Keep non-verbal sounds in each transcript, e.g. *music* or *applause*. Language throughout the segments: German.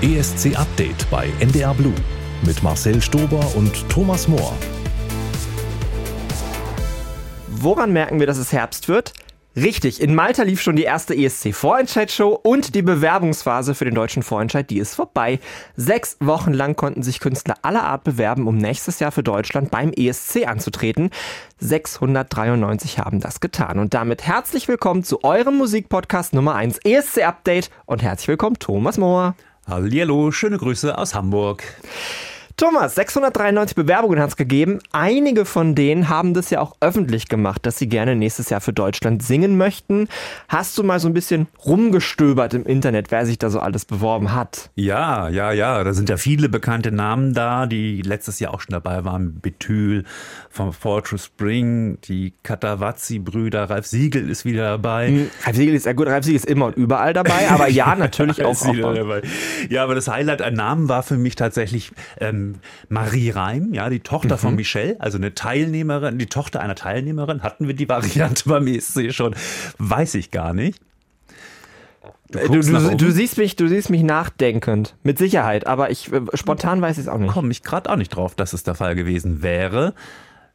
ESC Update bei NDR Blue mit Marcel Stober und Thomas Mohr. Woran merken wir, dass es Herbst wird? Richtig, in Malta lief schon die erste ESC-Vorentscheid-Show und die Bewerbungsphase für den deutschen Vorentscheid, die ist vorbei. Sechs Wochen lang konnten sich Künstler aller Art bewerben, um nächstes Jahr für Deutschland beim ESC anzutreten. 693 haben das getan. Und damit herzlich willkommen zu eurem Musikpodcast Nummer 1 ESC-Update und herzlich willkommen Thomas Mohr. Hallihallo, schöne Grüße aus Hamburg. Thomas, 693 Bewerbungen hat es gegeben. Einige von denen haben das ja auch öffentlich gemacht, dass sie gerne nächstes Jahr für Deutschland singen möchten. Hast du mal so ein bisschen rumgestöbert im Internet, wer sich da so alles beworben hat? Ja, ja, ja. Da sind ja viele bekannte Namen da, die letztes Jahr auch schon dabei waren. Betül vom Fortress Spring, die Katawazzi-Brüder, Ralf Siegel ist wieder dabei. Hm, Ralf Siegel ist ja gut, Ralf Siegel ist immer und überall dabei, aber ja, *laughs* natürlich auch. auch dabei. Ja, aber das Highlight an Namen war für mich tatsächlich ähm, Marie Reim, ja, die Tochter mhm. von Michelle, also eine Teilnehmerin, die Tochter einer Teilnehmerin. Hatten wir die Variante beim ESC schon? Weiß ich gar nicht. Du, du, du, du, siehst mich, du siehst mich nachdenkend, mit Sicherheit, aber ich äh, spontan weiß ich es auch nicht. Komme ich gerade auch nicht drauf, dass es der Fall gewesen wäre.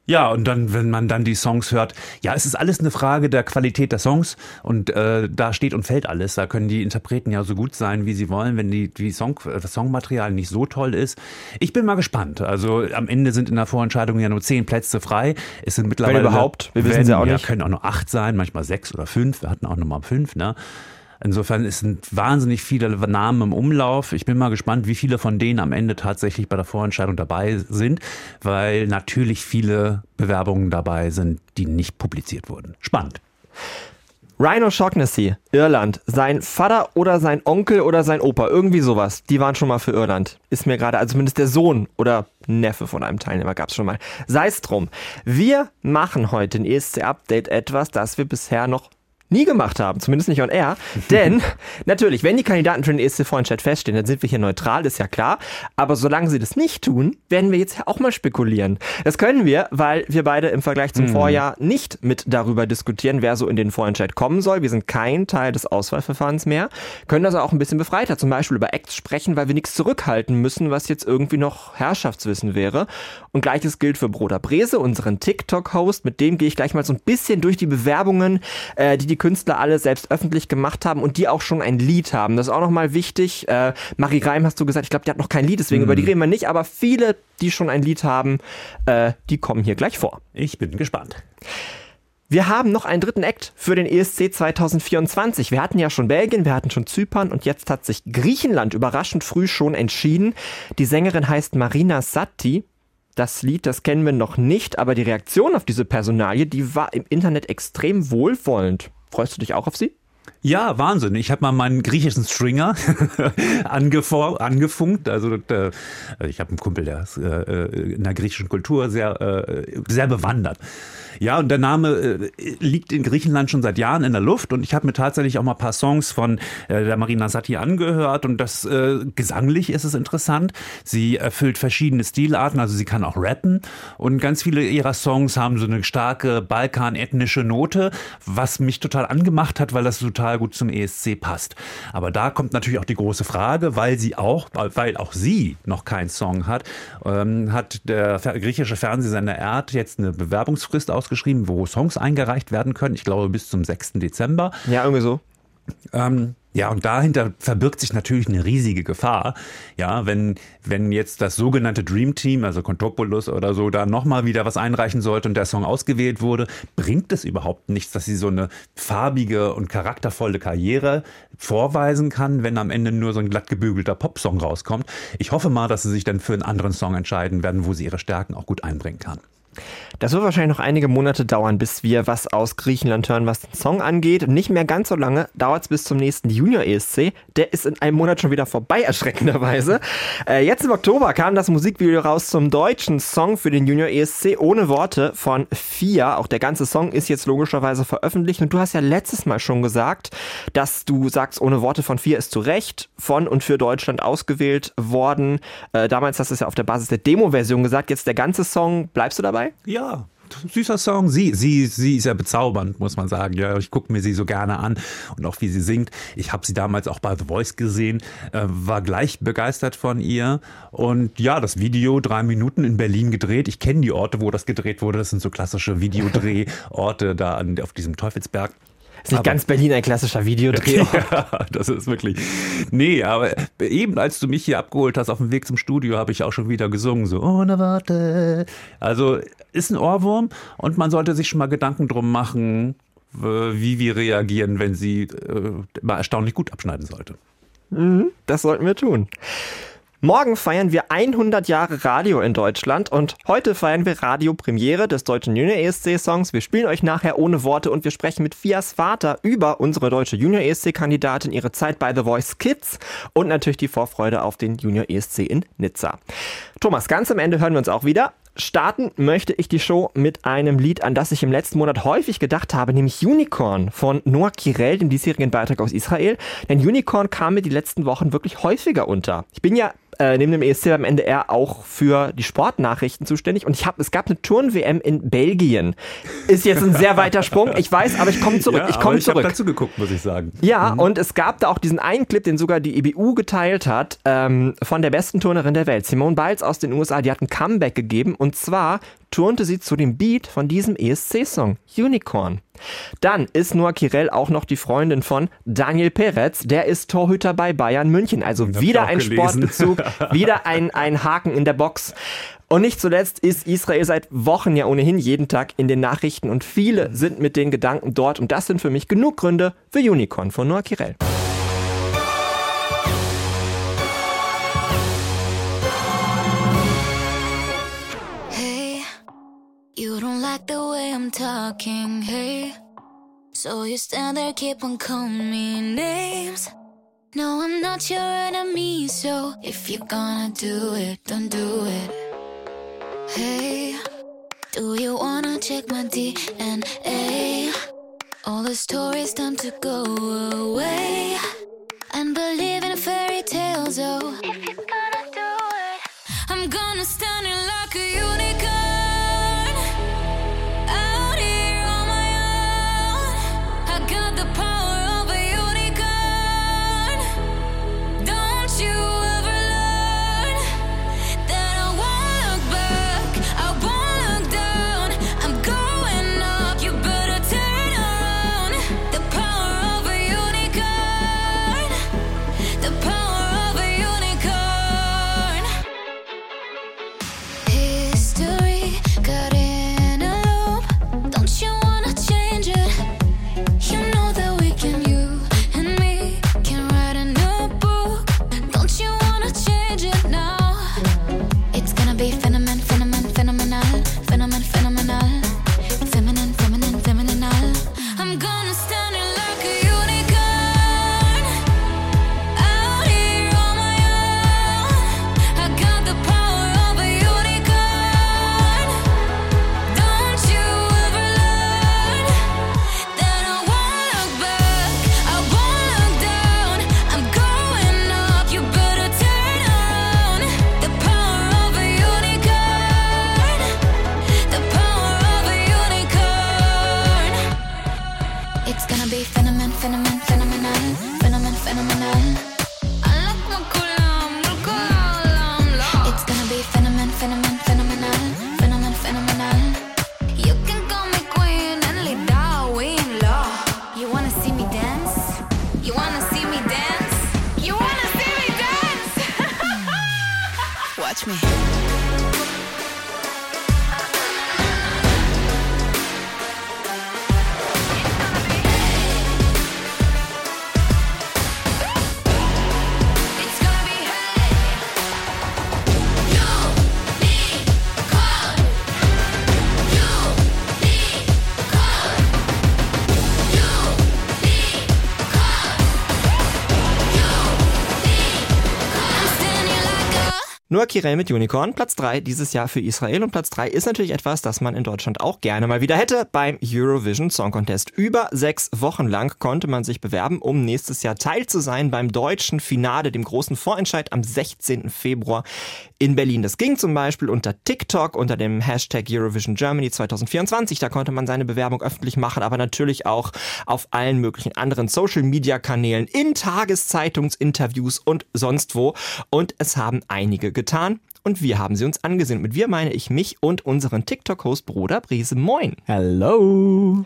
Ja, und dann, wenn man dann die Songs hört, ja, es ist alles eine Frage der Qualität der Songs und äh, da steht und fällt alles. Da können die Interpreten ja so gut sein, wie sie wollen, wenn die, die Song, das Songmaterial nicht so toll ist. Ich bin mal gespannt. Also am Ende sind in der Vorentscheidung ja nur zehn Plätze frei. Es sind mittlerweile wenn überhaupt. Wir wissen ja auch nicht. Ja, können auch nur acht sein, manchmal sechs oder fünf. Wir hatten auch nochmal fünf, ne? Insofern sind wahnsinnig viele Namen im Umlauf. Ich bin mal gespannt, wie viele von denen am Ende tatsächlich bei der Vorentscheidung dabei sind, weil natürlich viele Bewerbungen dabei sind, die nicht publiziert wurden. Spannend. Ryan O'Shaughnessy, Irland. Sein Vater oder sein Onkel oder sein Opa, irgendwie sowas. Die waren schon mal für Irland. Ist mir gerade, also zumindest der Sohn oder Neffe von einem Teilnehmer gab es schon mal. Sei es drum. Wir machen heute in ESC Update etwas, das wir bisher noch nie gemacht haben, zumindest nicht on air. *laughs* Denn natürlich, wenn die Kandidaten für den ESC-Vorentscheid feststehen, dann sind wir hier neutral, ist ja klar. Aber solange sie das nicht tun, werden wir jetzt auch mal spekulieren. Das können wir, weil wir beide im Vergleich zum mhm. Vorjahr nicht mit darüber diskutieren, wer so in den Vorentscheid kommen soll. Wir sind kein Teil des Auswahlverfahrens mehr, können also auch ein bisschen befreiter zum Beispiel über Acts sprechen, weil wir nichts zurückhalten müssen, was jetzt irgendwie noch Herrschaftswissen wäre. Und gleiches gilt für Broder Brese, unseren TikTok-Host. Mit dem gehe ich gleich mal so ein bisschen durch die Bewerbungen, äh, die die Künstler alle selbst öffentlich gemacht haben und die auch schon ein Lied haben. Das ist auch nochmal wichtig. Äh, Marie Reim hast du gesagt, ich glaube, die hat noch kein Lied, deswegen mhm. über die reden wir nicht, aber viele, die schon ein Lied haben, äh, die kommen hier gleich vor. Ich bin gespannt. Wir haben noch einen dritten Act für den ESC 2024. Wir hatten ja schon Belgien, wir hatten schon Zypern und jetzt hat sich Griechenland überraschend früh schon entschieden. Die Sängerin heißt Marina Satti. Das Lied, das kennen wir noch nicht, aber die Reaktion auf diese Personalie, die war im Internet extrem wohlwollend. Freust du dich auch auf sie? Ja, Wahnsinn. Ich habe mal meinen griechischen Stringer *laughs* angefunkt. Also äh, ich habe einen Kumpel, der ist äh, in der griechischen Kultur sehr, äh, sehr bewandert. Ja, und der Name äh, liegt in Griechenland schon seit Jahren in der Luft und ich habe mir tatsächlich auch mal ein paar Songs von äh, der Marina Satti angehört und das äh, gesanglich ist es interessant. Sie erfüllt verschiedene Stilarten, also sie kann auch rappen und ganz viele ihrer Songs haben so eine starke balkanethnische Note, was mich total angemacht hat, weil das total gut zum ESC passt. Aber da kommt natürlich auch die große Frage, weil sie auch, weil auch sie noch keinen Song hat, ähm, hat der griechische Fernsehsender Erd jetzt eine Bewerbungsfrist aus ausgeschrieben, wo Songs eingereicht werden können. Ich glaube bis zum 6. Dezember. Ja, irgendwie so. Ähm, ja, und dahinter verbirgt sich natürlich eine riesige Gefahr. Ja, wenn, wenn jetzt das sogenannte Dream Team, also Contopoulos oder so, da nochmal wieder was einreichen sollte und der Song ausgewählt wurde, bringt es überhaupt nichts, dass sie so eine farbige und charaktervolle Karriere vorweisen kann, wenn am Ende nur so ein glatt gebügelter Popsong rauskommt. Ich hoffe mal, dass sie sich dann für einen anderen Song entscheiden werden, wo sie ihre Stärken auch gut einbringen kann. Das wird wahrscheinlich noch einige Monate dauern, bis wir was aus Griechenland hören, was den Song angeht. Nicht mehr ganz so lange dauert es bis zum nächsten Junior ESC. Der ist in einem Monat schon wieder vorbei, *laughs* erschreckenderweise. Äh, jetzt im Oktober kam das Musikvideo raus zum deutschen Song für den Junior ESC ohne Worte von Fia. Auch der ganze Song ist jetzt logischerweise veröffentlicht. Und du hast ja letztes Mal schon gesagt, dass du sagst, ohne Worte von Fia ist zu Recht von und für Deutschland ausgewählt worden. Äh, damals hast du es ja auf der Basis der Demo-Version gesagt. Jetzt der ganze Song. Bleibst du dabei? Ja, süßer Song. Sie, sie, sie ist ja bezaubernd, muss man sagen. Ja, ich gucke mir sie so gerne an und auch wie sie singt. Ich habe sie damals auch bei The Voice gesehen, äh, war gleich begeistert von ihr. Und ja, das Video drei Minuten in Berlin gedreht. Ich kenne die Orte, wo das gedreht wurde. Das sind so klassische Videodrehorte *laughs* da an, auf diesem Teufelsberg. Ist nicht aber, ganz Berlin ein klassischer Videodreh? *laughs* Ja, das ist wirklich. Nee, aber eben als du mich hier abgeholt hast auf dem Weg zum Studio, habe ich auch schon wieder gesungen, so ohne Worte. Also ist ein Ohrwurm und man sollte sich schon mal Gedanken drum machen, wie wir reagieren, wenn sie äh, mal erstaunlich gut abschneiden sollte. Mhm, das sollten wir tun. Morgen feiern wir 100 Jahre Radio in Deutschland und heute feiern wir Radiopremiere des deutschen Junior ESC Songs. Wir spielen euch nachher ohne Worte und wir sprechen mit Fias Vater über unsere deutsche Junior ESC Kandidatin, ihre Zeit bei The Voice Kids und natürlich die Vorfreude auf den Junior ESC in Nizza. Thomas, ganz am Ende hören wir uns auch wieder. Starten möchte ich die Show mit einem Lied, an das ich im letzten Monat häufig gedacht habe, nämlich Unicorn von Noah Kirel, dem diesjährigen Beitrag aus Israel. Denn Unicorn kam mir die letzten Wochen wirklich häufiger unter. Ich bin ja äh, neben dem ESC beim NDR auch für die Sportnachrichten zuständig und ich habe, es gab eine Turn-WM in Belgien. Ist jetzt ein sehr *laughs* weiter Sprung, ich weiß, aber ich komme zurück. Ja, ich komme zurück. Ich habe dazu geguckt, muss ich sagen. Ja, mhm. und es gab da auch diesen einen Clip, den sogar die EBU geteilt hat, ähm, von der besten Turnerin der Welt, Simone Biles aus den USA. Die hat ein Comeback gegeben und zwar turnte sie zu dem Beat von diesem ESC-Song, Unicorn. Dann ist Noah Kirel auch noch die Freundin von Daniel Peretz, der ist Torhüter bei Bayern München. Also wieder ein gelesen. Sportbezug, *laughs* wieder ein, ein Haken in der Box. Und nicht zuletzt ist Israel seit Wochen ja ohnehin jeden Tag in den Nachrichten und viele sind mit den Gedanken dort und das sind für mich genug Gründe für Unicorn von Noah Kirel. Like the way I'm talking, hey. So you stand there, keep on calling me names. No, I'm not your enemy, so if you're gonna do it, don't do it. Hey, do you wanna check my DNA? All the stories time to go away and believe in fairy tales. Oh, if you're gonna do it, I'm gonna stand in like a Noah Kirel mit Unicorn, Platz 3 dieses Jahr für Israel und Platz 3 ist natürlich etwas, das man in Deutschland auch gerne mal wieder hätte beim Eurovision Song Contest. Über sechs Wochen lang konnte man sich bewerben, um nächstes Jahr Teil zu sein beim deutschen Finale, dem großen Vorentscheid am 16. Februar in Berlin. Das ging zum Beispiel unter TikTok unter dem Hashtag Eurovision Germany 2024. Da konnte man seine Bewerbung öffentlich machen, aber natürlich auch auf allen möglichen anderen Social Media Kanälen, in Tageszeitungsinterviews und sonst wo. Und es haben einige getan und wir haben sie uns angesehen. Mit wir meine ich mich und unseren TikTok-Host Bruder Brise. Moin. Hello.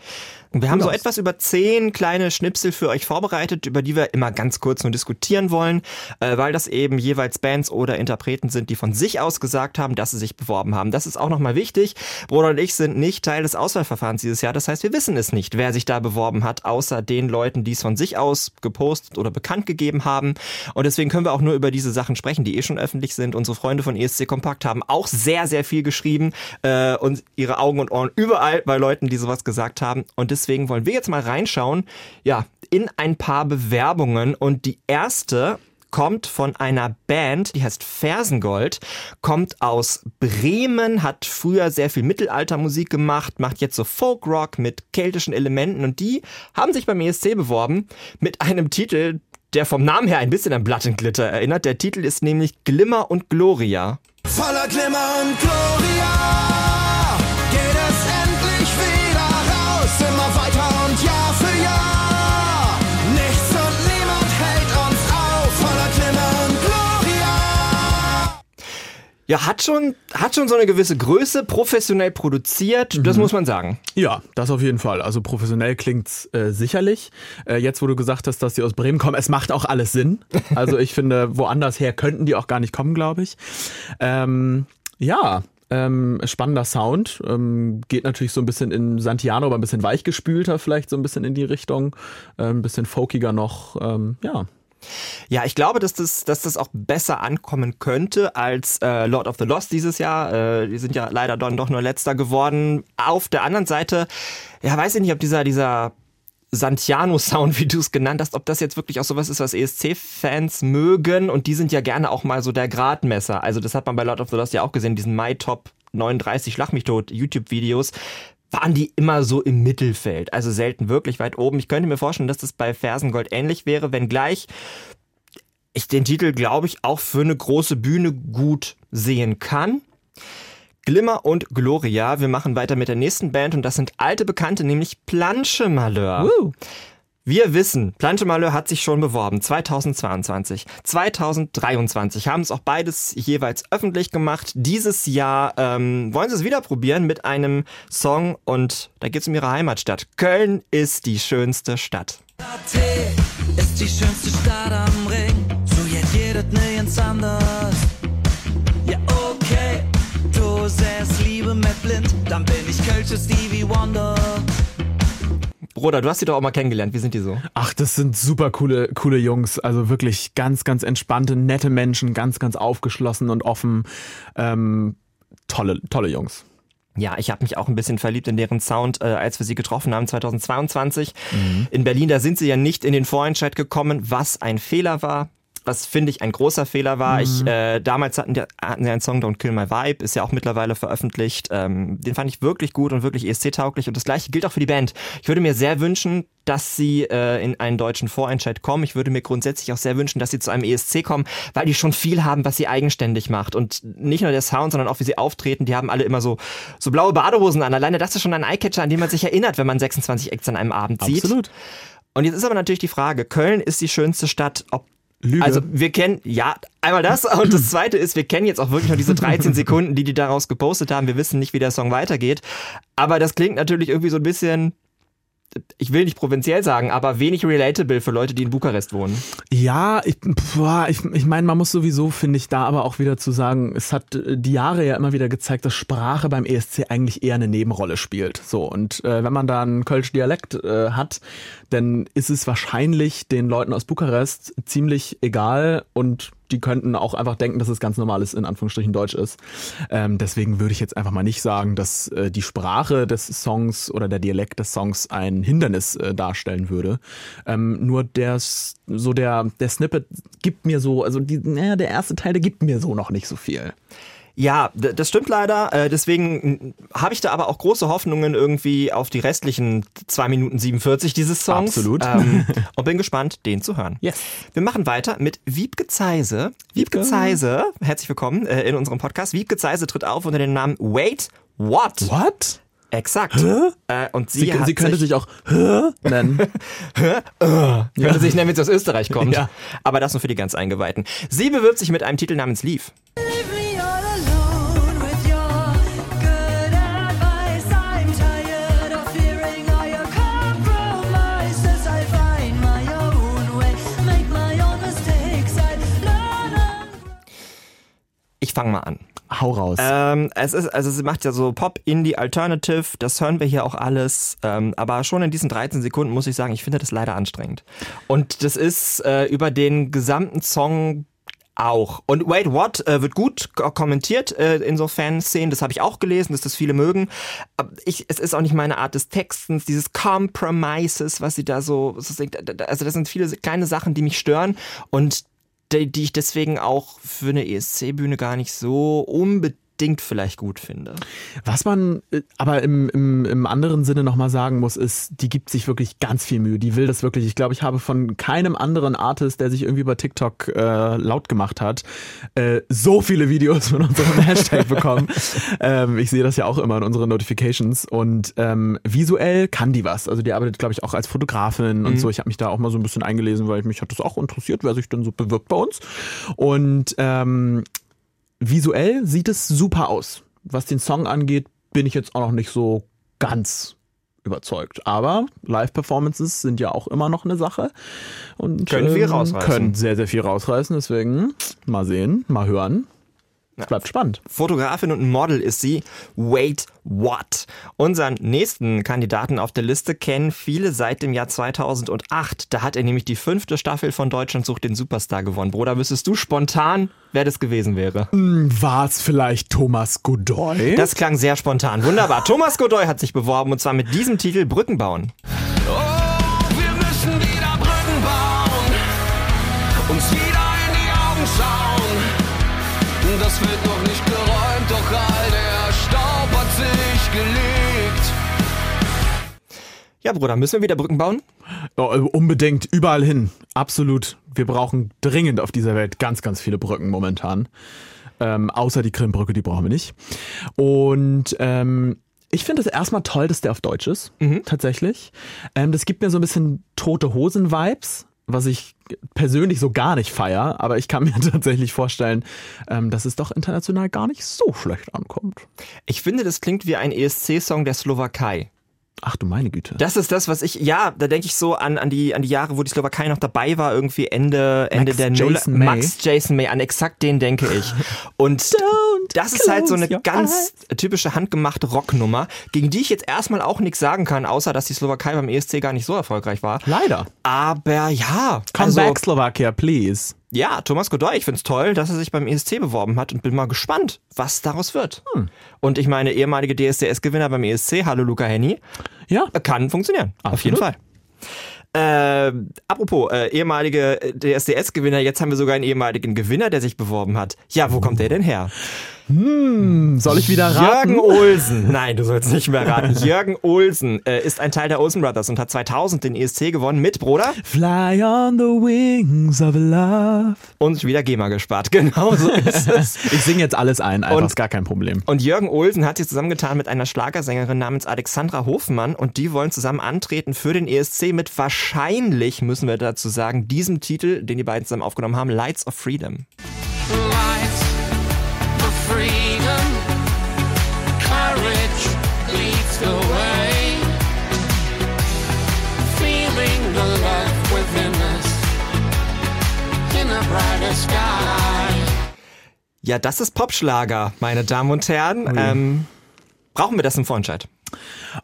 Und wir haben so etwas über zehn kleine Schnipsel für euch vorbereitet, über die wir immer ganz kurz nur diskutieren wollen, äh, weil das eben jeweils Bands oder Interpreten sind, die von sich aus gesagt haben, dass sie sich beworben haben. Das ist auch nochmal wichtig. Bruder und ich sind nicht Teil des Auswahlverfahrens dieses Jahr. Das heißt, wir wissen es nicht, wer sich da beworben hat, außer den Leuten, die es von sich aus gepostet oder bekannt gegeben haben. Und deswegen können wir auch nur über diese Sachen sprechen, die eh schon öffentlich sind. Unsere Freunde von ESC Kompakt haben auch sehr, sehr viel geschrieben äh, und ihre Augen und Ohren überall bei Leuten, die sowas gesagt haben. Und deswegen wollen wir jetzt mal reinschauen, ja, in ein paar Bewerbungen und die erste kommt von einer Band, die heißt Fersengold, kommt aus Bremen, hat früher sehr viel Mittelaltermusik gemacht, macht jetzt so Folkrock mit keltischen Elementen und die haben sich beim ESC beworben mit einem Titel, der vom Namen her ein bisschen an Blood and Glitter erinnert. Der Titel ist nämlich Glimmer und Gloria. Voller Glimmer und Gloria. Ja, hat schon, hat schon so eine gewisse Größe, professionell produziert, mhm. das muss man sagen. Ja, das auf jeden Fall. Also professionell klingt's äh, sicherlich. Äh, jetzt, wo du gesagt hast, dass die aus Bremen kommen, es macht auch alles Sinn. *laughs* Also ich finde, woanders her könnten die auch gar nicht kommen, glaube ich. Ähm, ja, ähm, spannender Sound. Ähm, geht natürlich so ein bisschen in Santiano, aber ein bisschen weichgespülter, vielleicht so ein bisschen in die Richtung. Ähm, ein bisschen folkiger noch. Ähm, ja, ja, ich glaube, dass das, dass das auch besser ankommen könnte als äh, Lord of the Lost dieses Jahr. Äh, die sind ja leider dann doch nur letzter geworden. Auf der anderen Seite, ja, weiß ich nicht, ob dieser, dieser Santiano-Sound, *laughs* wie du es genannt hast, ob das jetzt wirklich auch sowas ist, was ESC-Fans mögen. Und die sind ja gerne auch mal so der Gradmesser. Also das hat man bei Lord of the Lost ja auch gesehen, diesen My Top 39 Schlag mich tot YouTube-Videos waren die immer so im Mittelfeld, also selten wirklich weit oben. Ich könnte mir vorstellen, dass das bei Fersengold ähnlich wäre, wenngleich ich den Titel, glaube ich, auch für eine große Bühne gut sehen kann. Glimmer und Gloria. Wir machen weiter mit der nächsten Band und das sind alte Bekannte, nämlich Planche Malheur. Uh. Wir wissen, Planche Malheur hat sich schon beworben, 2022. 2023 haben es auch beides jeweils öffentlich gemacht. Dieses Jahr ähm, wollen sie es wieder probieren mit einem Song und da geht es um ihre Heimatstadt. Köln ist die schönste Stadt. Ist die schönste Stadt am Ring, so jetzt nirgends anders. Ja, okay, du Liebe mit blind, dann bin ich Kölsche Stevie Wonder. Bruder, du hast die doch auch mal kennengelernt. Wie sind die so? Ach, das sind super coole, coole Jungs. Also wirklich ganz, ganz entspannte, nette Menschen, ganz, ganz aufgeschlossen und offen. Ähm, tolle, tolle Jungs. Ja, ich habe mich auch ein bisschen verliebt in deren Sound, äh, als wir sie getroffen haben 2022. Mhm. In Berlin, da sind sie ja nicht in den Vorentscheid gekommen, was ein Fehler war was finde ich ein großer Fehler war. Mhm. Ich äh, damals hatten, die, hatten sie einen Song Don't Kill My Vibe, ist ja auch mittlerweile veröffentlicht. Ähm, den fand ich wirklich gut und wirklich ESC-tauglich und das gleiche gilt auch für die Band. Ich würde mir sehr wünschen, dass sie äh, in einen deutschen Vorentscheid kommen. Ich würde mir grundsätzlich auch sehr wünschen, dass sie zu einem ESC kommen, weil die schon viel haben, was sie eigenständig macht. Und nicht nur der Sound, sondern auch wie sie auftreten. Die haben alle immer so, so blaue Badehosen an. Alleine das ist schon ein Eyecatcher, an den man sich erinnert, wenn man 26 Acts an einem Abend sieht. Absolut. Und jetzt ist aber natürlich die Frage, Köln ist die schönste Stadt. Ob Lüge. Also wir kennen, ja, einmal das und das zweite ist, wir kennen jetzt auch wirklich nur diese 13 Sekunden, die die daraus gepostet haben. Wir wissen nicht, wie der Song weitergeht. Aber das klingt natürlich irgendwie so ein bisschen ich will nicht provinziell sagen, aber wenig relatable für Leute, die in Bukarest wohnen. Ja, ich, ich, ich meine, man muss sowieso, finde ich, da aber auch wieder zu sagen, es hat äh, die Jahre ja immer wieder gezeigt, dass Sprache beim ESC eigentlich eher eine Nebenrolle spielt. So, und äh, wenn man da einen Kölsch Dialekt äh, hat, dann ist es wahrscheinlich den Leuten aus Bukarest ziemlich egal und die könnten auch einfach denken, dass es ganz normales in Anführungsstrichen Deutsch ist. Ähm, deswegen würde ich jetzt einfach mal nicht sagen, dass äh, die Sprache des Songs oder der Dialekt des Songs ein Hindernis äh, darstellen würde. Ähm, nur der so der der Snippet gibt mir so, also die, naja, der erste Teil, der gibt mir so noch nicht so viel. Ja, das stimmt leider. Äh, Deswegen habe ich da aber auch große Hoffnungen irgendwie auf die restlichen 2 Minuten 47 dieses Songs. Absolut. Ähm, *laughs* und bin gespannt, den zu hören. Yes. Wir machen weiter mit Wiebke Zeise. Wiebke. Zeise, herzlich willkommen äh, in unserem Podcast. Wiebke Zeise tritt auf unter dem Namen Wait, What? What? Exakt. Äh, und sie, Sie, hat sie könnte sich, sich auch Hä? nennen. *laughs* könnte sich nennen, wenn sie aus Österreich kommt. Ja. Aber das nur für die ganz Eingeweihten. Sie bewirbt sich mit einem Titel namens Leave. Ich fange mal an. Hau raus. Ähm, es ist, also sie macht ja so Pop, Indie, Alternative, das hören wir hier auch alles. Ähm, aber schon in diesen 13 Sekunden muss ich sagen, ich finde das leider anstrengend. Und das ist äh, über den gesamten Song auch. Und Wait What äh, wird gut ko- kommentiert in äh, in so Fanszenen, das habe ich auch gelesen, dass das viele mögen. Aber ich, es ist auch nicht meine Art des Textens, dieses Compromises, was sie da so, also das sind viele kleine Sachen, die mich stören und die, ich deswegen auch für eine ESC-Bühne gar nicht so unbedingt vielleicht gut finde. Was man äh, aber im, im, im anderen Sinne nochmal sagen muss, ist, die gibt sich wirklich ganz viel Mühe. Die will das wirklich. Ich glaube, ich habe von keinem anderen Artist, der sich irgendwie bei TikTok äh, laut gemacht hat, äh, so viele Videos mit unserem *laughs* Hashtag bekommen. ähm, ich sehe das ja auch immer in unseren Notifications. Und ähm, visuell kann die was. Also die arbeitet, glaube ich, auch als Fotografin und so. Ich habe mich da auch mal so ein bisschen eingelesen, weil mich hat das auch interessiert, wer sich denn so bewirbt bei uns. Und ähm, visuell sieht es super aus. Was den Song angeht, bin ich jetzt auch noch nicht so ganz überzeugt. Aber Live-Performances sind ja auch immer noch eine Sache. Und ähm, Können viel rausreißen. Können sehr, sehr viel rausreißen. Deswegen mal sehen, mal hören. Es bleibt spannend. Fotografin und Model ist sie. Wait, what? Unseren nächsten Kandidaten auf der Liste kennen viele seit dem Jahr 2008. Da hat er nämlich die fünfte Staffel von Deutschland sucht den Superstar gewonnen. Bruder, wüsstest du spontan, wer das gewesen wäre? War es vielleicht Thomas Godoy? Das klang sehr spontan. Wunderbar. Thomas Godoy hat sich beworben und zwar mit diesem Titel Brücken bauen. Gelegt. Ja, Bruder, müssen wir wieder Brücken bauen? Oh, unbedingt, überall hin. Absolut. Wir brauchen dringend auf dieser Welt ganz, ganz viele Brücken momentan. Ähm, außer die Krimbrücke, die brauchen wir nicht. Und ähm, ich finde es erstmal toll, dass der auf Deutsch ist, tatsächlich. Ähm, das gibt mir so ein bisschen tote Hosen-Vibes, was ich persönlich so gar nicht feier, aber ich kann mir *laughs* tatsächlich vorstellen, ähm, dass es doch international gar nicht so schlecht ankommt. Ich finde, das klingt wie ein ESC-Song der Slowakei. Ach du meine Güte. Das ist das, was ich, ja, da denke ich so an, an, die, an die Jahre, wo die Slowakei noch dabei war, irgendwie Ende, Ende der Null. Jason May. Max Jason May, an exakt den denke ich. Und *laughs* das ist halt so eine ganz typische handgemachte Rocknummer, gegen die ich jetzt erstmal auch nichts sagen kann, außer dass die Slowakei beim ESC gar nicht so erfolgreich war. Leider. Aber ja, Come also, back, Slovakia, please. ja, Thomas Godoy, ich find's toll, dass er sich beim ESC beworben hat und bin mal gespannt, was daraus wird. Hm. Und ich meine, ehemalige DSDS-Gewinner beim ESC, hallo Luca Henny, Ja. kann funktionieren. Auf jeden Fall. Äh, apropos, äh, ehemalige DSDS-Gewinner, jetzt haben wir sogar einen ehemaligen Gewinner, der sich beworben hat. Ja, wo kommt der denn her? Soll ich wieder raten? Jürgen Olsen. Nein, du sollst nicht mehr raten. Jürgen Olsen äh, ist ein Teil der Olsen Brothers und hat 2000 den ESC gewonnen mit, Bruder, Fly on the wings of love. und wieder GEMA gespart. *laughs* Genau so ist es. *laughs* Ich singe jetzt alles ein, einfach Und- ist gar kein Problem. Und Jürgen Olsen hat sich zusammengetan mit einer Schlagersängerin namens Alexandra Hofmann und die wollen zusammen antreten für den ESC mit wahrscheinlich, müssen wir dazu sagen, diesem Titel, den die beiden zusammen aufgenommen haben, Lights of Freedom. Ja, das ist Popschlager, meine Damen und Herren. Ähm, brauchen wir das im Vorentscheid?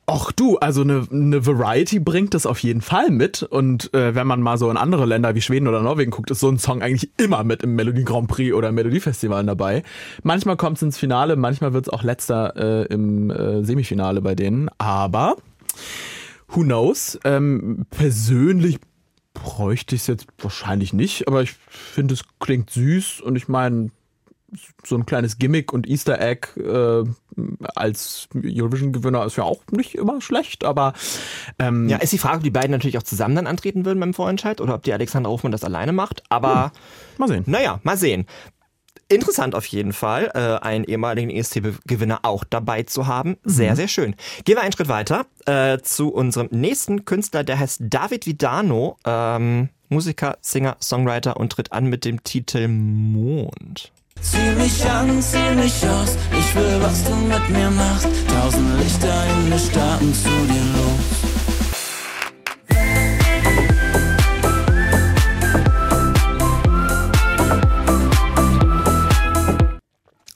Ach du, also eine, eine Variety bringt das auf jeden Fall mit. Und äh, wenn man mal so in andere Länder wie Schweden oder Norwegen guckt, ist so ein Song eigentlich immer mit im Melodie Grand Prix oder im Melodiefestival dabei. Manchmal kommt es ins Finale, manchmal wird es auch letzter äh, im äh, Semifinale bei denen. Aber who knows? Ähm, persönlich bräuchte ich es jetzt wahrscheinlich nicht, aber ich finde, es klingt süß und ich meine, so ein kleines Gimmick und Easter Egg äh, als Eurovision-Gewinner ist ja auch nicht immer schlecht, aber ähm, Ja, ist die Frage, ob die beiden natürlich auch zusammen dann antreten würden beim Vorentscheid oder ob die Alexander Hofmann das alleine macht. Aber mal sehen. naja, mal sehen. Interessant auf jeden Fall, äh, einen ehemaligen EST-Gewinner auch dabei zu haben. Sehr, sehr schön. Gehen wir einen Schritt weiter äh, zu unserem nächsten Künstler, der heißt David Vidano, ähm, Musiker, Singer, Songwriter und tritt an mit dem Titel Mond. Zieh mich an, zieh mich aus, ich will, was du mit mir machst. Tausend Lichter in der starten zu dir los.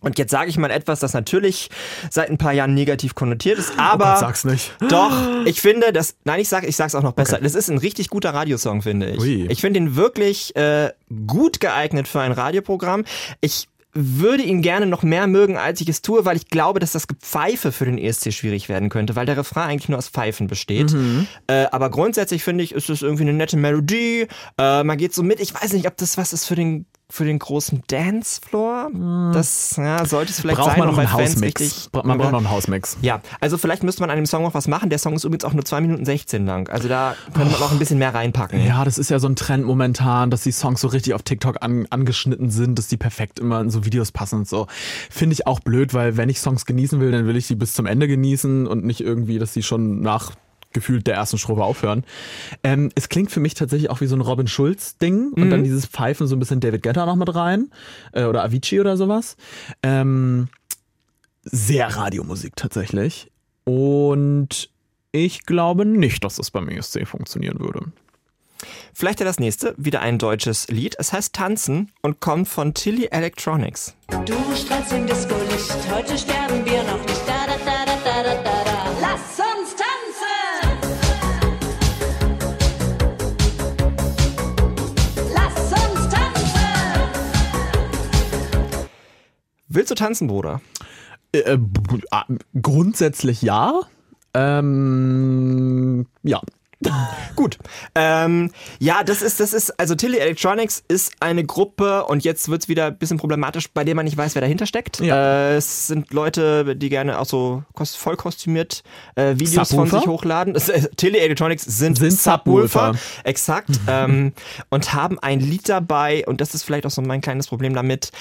Und jetzt sage ich mal etwas, das natürlich seit ein paar Jahren negativ konnotiert ist, aber Oh sag's nicht. doch, ich finde, das, nein, ich sag, ich sag's auch noch besser. Das ist ein richtig guter Radiosong, finde ich. Ui. Ich finde ihn wirklich äh, gut geeignet für ein Radioprogramm. Ich würde ihn gerne noch mehr mögen, als ich es tue, weil ich glaube, dass das Gepfeife für den ESC schwierig werden könnte, weil der Refrain eigentlich nur aus Pfeifen besteht. Äh, aber grundsätzlich finde ich, ist es irgendwie eine nette Melodie. Äh, man geht so mit. Ich weiß nicht, ob das was ist für den für den großen Dancefloor. Das ja, sollte es vielleicht Braucht sein, man noch einen Fans Hausmix. richtig. Man braucht noch einen Hausmix. Ja, also vielleicht müsste man an dem Song noch was machen. Der Song ist übrigens auch nur 2 Minuten 16 lang. Also da könnte man noch ein bisschen mehr reinpacken. Ja, das ist ja so ein Trend momentan, dass die Songs so richtig auf TikTok an, angeschnitten sind, dass die perfekt immer in so Videos passen und so. Finde ich auch blöd, weil wenn ich Songs genießen will, dann will ich sie bis zum Ende genießen und nicht irgendwie, dass sie schon nach gefühlt der ersten Strophe aufhören. Ähm, es klingt für mich tatsächlich auch wie so ein Robin Schulz-Ding und dann dieses Pfeifen so ein bisschen David Guetta noch mit rein äh, oder Avicii oder sowas. Ähm, sehr Radiomusik tatsächlich. Und ich glaube nicht, dass das beim ESC funktionieren würde. Vielleicht ja das nächste, wieder ein deutsches Lied. Es heißt Tanzen und kommt von Tilly Electronics. Du strahlst im Disco-Licht, heute sterben wir noch nicht. Da, da, da, da, da, da, Willst du tanzen, Bruder? Äh, äh, ah, grundsätzlich ja. Ähm, ja. *laughs* Gut. Ähm, ja, das ist, das ist, also Tilly Electronics ist eine Gruppe und jetzt wird's wieder ein bisschen problematisch, bei der man nicht weiß, wer dahinter steckt. Ja. Äh, es sind Leute, die gerne auch so kos- voll kostümiert äh, Videos von Subwoofer? sich hochladen. Das, äh, Tilly Electronics sind, Sind Subwoofer. Subwoofer. Exakt. ähm, und haben ein Lied dabei und das ist vielleicht auch so mein kleines Problem damit,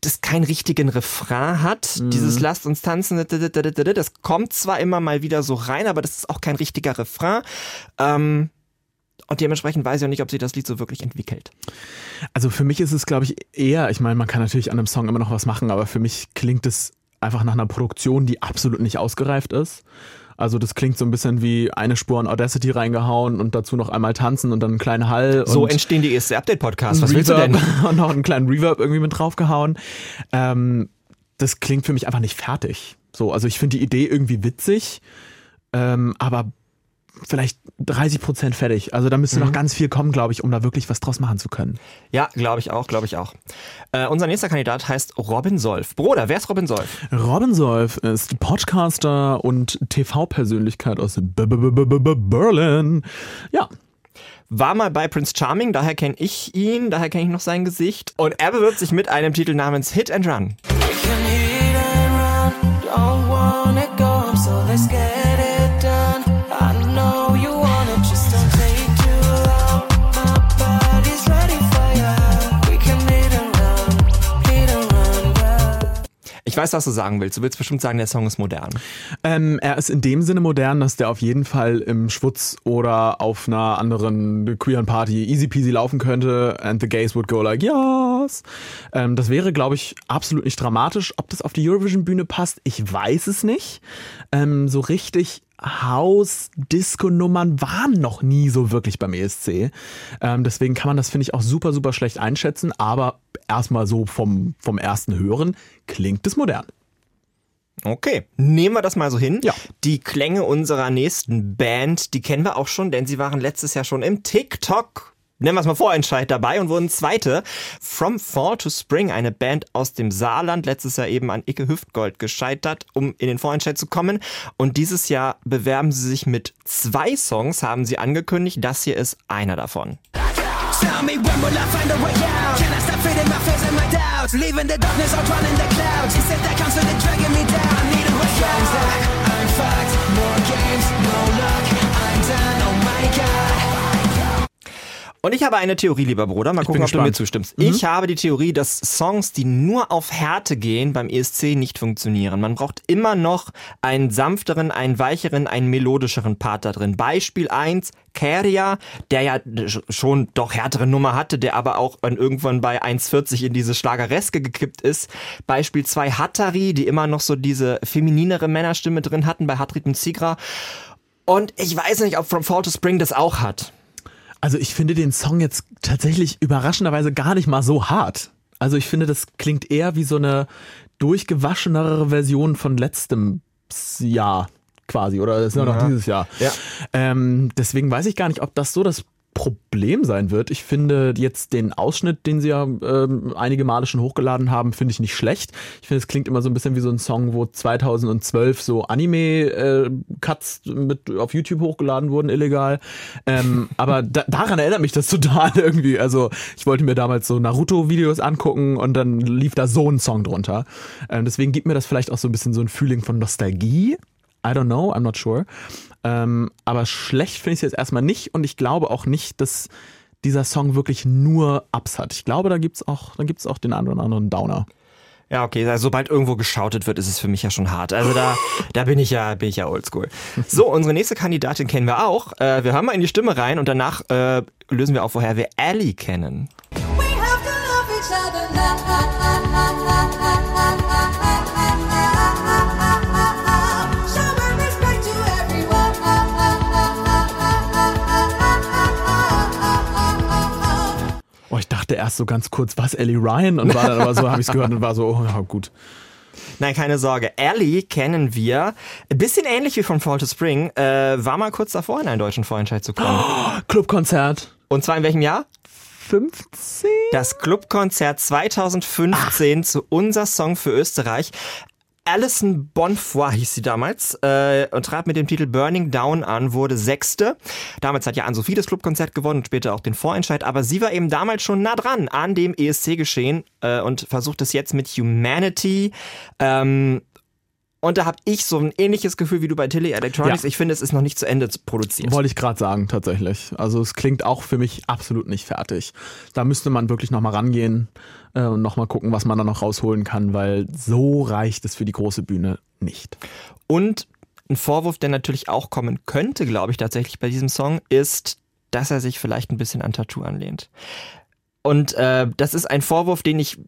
das keinen richtigen Refrain hat. Mhm. Dieses Lasst uns tanzen, das kommt zwar immer mal wieder so rein, aber das ist auch kein richtiger Refrain. Ähm, und dementsprechend weiß ich auch nicht, ob sich das Lied so wirklich entwickelt. Also für mich ist es, glaube ich, eher, ich meine, man kann natürlich an einem Song immer noch was machen, aber für mich klingt es einfach nach einer Produktion, die absolut nicht ausgereift ist. Also das klingt so ein bisschen wie eine Spur an Audacity reingehauen und dazu noch einmal tanzen und dann einen kleinen Hall. So entstehen die erste Update-Podcasts. Was einen willst du denn? Reverb *laughs* Und noch einen kleinen Reverb irgendwie mit draufgehauen. Ähm, das klingt für mich einfach nicht fertig. So, also ich finde die Idee irgendwie witzig, ähm, aber vielleicht 30 Prozent fertig. Also da müsste Mhm. noch ganz viel kommen, glaube ich, um da wirklich was draus machen zu können. Ja, glaube ich auch, glaube ich auch. Äh, unser nächster Kandidat heißt Robin Solf. Bruder, wer ist Robin Solf? Robin Solf ist Podcaster und TV-Persönlichkeit aus B -B -B -B -B Berlin. Ja, War mal bei Prince Charming, daher kenne ich ihn, daher kenne ich noch sein Gesicht. Und er bewirbt sich mit einem Titel namens Hit and Run. Ich weiß, was du sagen willst. Du willst bestimmt sagen, der Song ist modern. ähm, er ist in dem Sinne modern, dass der auf jeden Fall im Schwutz oder auf einer anderen queeren Party easy peasy laufen könnte and the gays would go like, yes. Ähm, das wäre, glaube ich, absolut nicht dramatisch. Ob das auf die Eurovision-Bühne passt, ich weiß es nicht. Ähm, so richtig Haus-Disco-Nummern waren noch nie so wirklich beim ESC. Ähm, deswegen kann man das, finde ich, auch super, super schlecht einschätzen. Aber erstmal so vom, vom ersten Hören klingt es modern. Okay, nehmen wir das mal so hin. Ja. Die Klänge unserer nächsten Band, die kennen wir auch schon, denn sie waren letztes Jahr schon im TikTok. Nennen wir es mal Vorentscheid dabei und wurden Zweite. From Fall to Spring, eine Band aus dem Saarland, letztes Jahr eben an Icke Hüftgold gescheitert, um in den Vorentscheid zu kommen. Und dieses Jahr bewerben sie sich mit zwei Songs, haben sie angekündigt. Das hier ist einer davon. Tell me when will I find a way out? Can I stop feeding my fears and my doubts? Leaving the darkness out running the clouds. It that constantly dragging me down? I need a way out. I'm fucked. More games, Und ich habe eine Theorie, lieber Bruder. Mal gucken, ob du mir gespannt. zustimmst. Ich habe die Theorie, dass Songs, die nur auf Härte gehen, beim ESC nicht funktionieren. Man braucht immer noch einen sanfteren, einen weicheren, einen melodischeren Part da drin. Beispiel eins: Keria, der ja schon doch härtere Nummer hatte, der aber auch irgendwann bei 1,40 in diese Schlagereske gekippt ist. Beispiel zwei Hattari, die immer noch so diese femininere Männerstimme drin hatten bei Hatrit und Sigra. Und ich weiß nicht, ob From Fall to Spring das auch hat. Also ich finde den Song jetzt tatsächlich überraschenderweise gar nicht mal so hart. Also ich finde, das klingt eher wie so eine durchgewaschenere Version von letztem Jahr quasi. Oder ist ja noch dieses Jahr. Ja. Ähm, deswegen weiß ich gar nicht, ob das so das Problem sein wird. Ich finde jetzt den Ausschnitt, den sie ja ähm, einige Male schon hochgeladen haben, finde ich nicht schlecht. Ich finde, es klingt immer so ein bisschen wie so ein Song, wo 2012 so Anime-Cuts mit auf YouTube hochgeladen wurden, illegal. Ähm, *laughs* aber da, daran erinnert mich das total *laughs* irgendwie. Also ich wollte mir damals so Naruto-Videos angucken und dann lief da so ein Song drunter. Ähm, deswegen gibt mir das vielleicht auch so ein bisschen so ein Feeling von Nostalgie. I don't know, I'm not sure. Ähm, aber schlecht finde ich es jetzt erstmal nicht und ich glaube auch nicht, dass dieser Song wirklich nur Ups hat. Ich glaube, da gibt's auch, da gibt's auch den einen oder anderen Downer. Ja, okay, also sobald irgendwo geschautet wird, ist es für mich ja schon hart. Also da, *laughs* da bin ich ja, bin ich ja oldschool. So, unsere nächste Kandidatin kennen wir auch. Äh, wir hören mal in die Stimme rein und danach äh, lösen wir auf, woher wir Ellie kennen. Dachte erst so ganz kurz, was, Ellie Ryan? Und war dann aber so, habe ich es gehört und war so, oh ja, gut. Nein, keine Sorge. Ellie kennen wir. Ein bisschen ähnlich wie von Fall to Spring. Äh, war mal kurz davor, in einen deutschen Vorentscheid zu kommen. *gasps* Clubkonzert. Und zwar in welchem Jahr? 15? Das Clubkonzert 2015 zu Unser Song für Österreich. Alison Bonfoy hieß sie damals äh, und trat mit dem Titel Burning Down an, wurde Sechste. Damals hat ja Ann-Sophie das Clubkonzert gewonnen und später auch den Vorentscheid, aber sie war eben damals schon nah dran an dem ESC-Geschehen äh, und versucht es jetzt mit Humanity. Ähm, und da habe ich so ein ähnliches Gefühl wie du bei Tilly Electronics. Ja. Ich finde, es ist noch nicht zu Ende produziert. Wollte ich gerade sagen, tatsächlich. Also es klingt auch für mich absolut nicht fertig. Da müsste man wirklich nochmal rangehen äh, und nochmal gucken, was man da noch rausholen kann, weil so reicht es für die große Bühne nicht. Und ein Vorwurf, der natürlich auch kommen könnte, glaube ich, tatsächlich bei diesem Song, ist, dass er sich vielleicht ein bisschen an Tattoo anlehnt. Und äh, das ist ein Vorwurf, den ich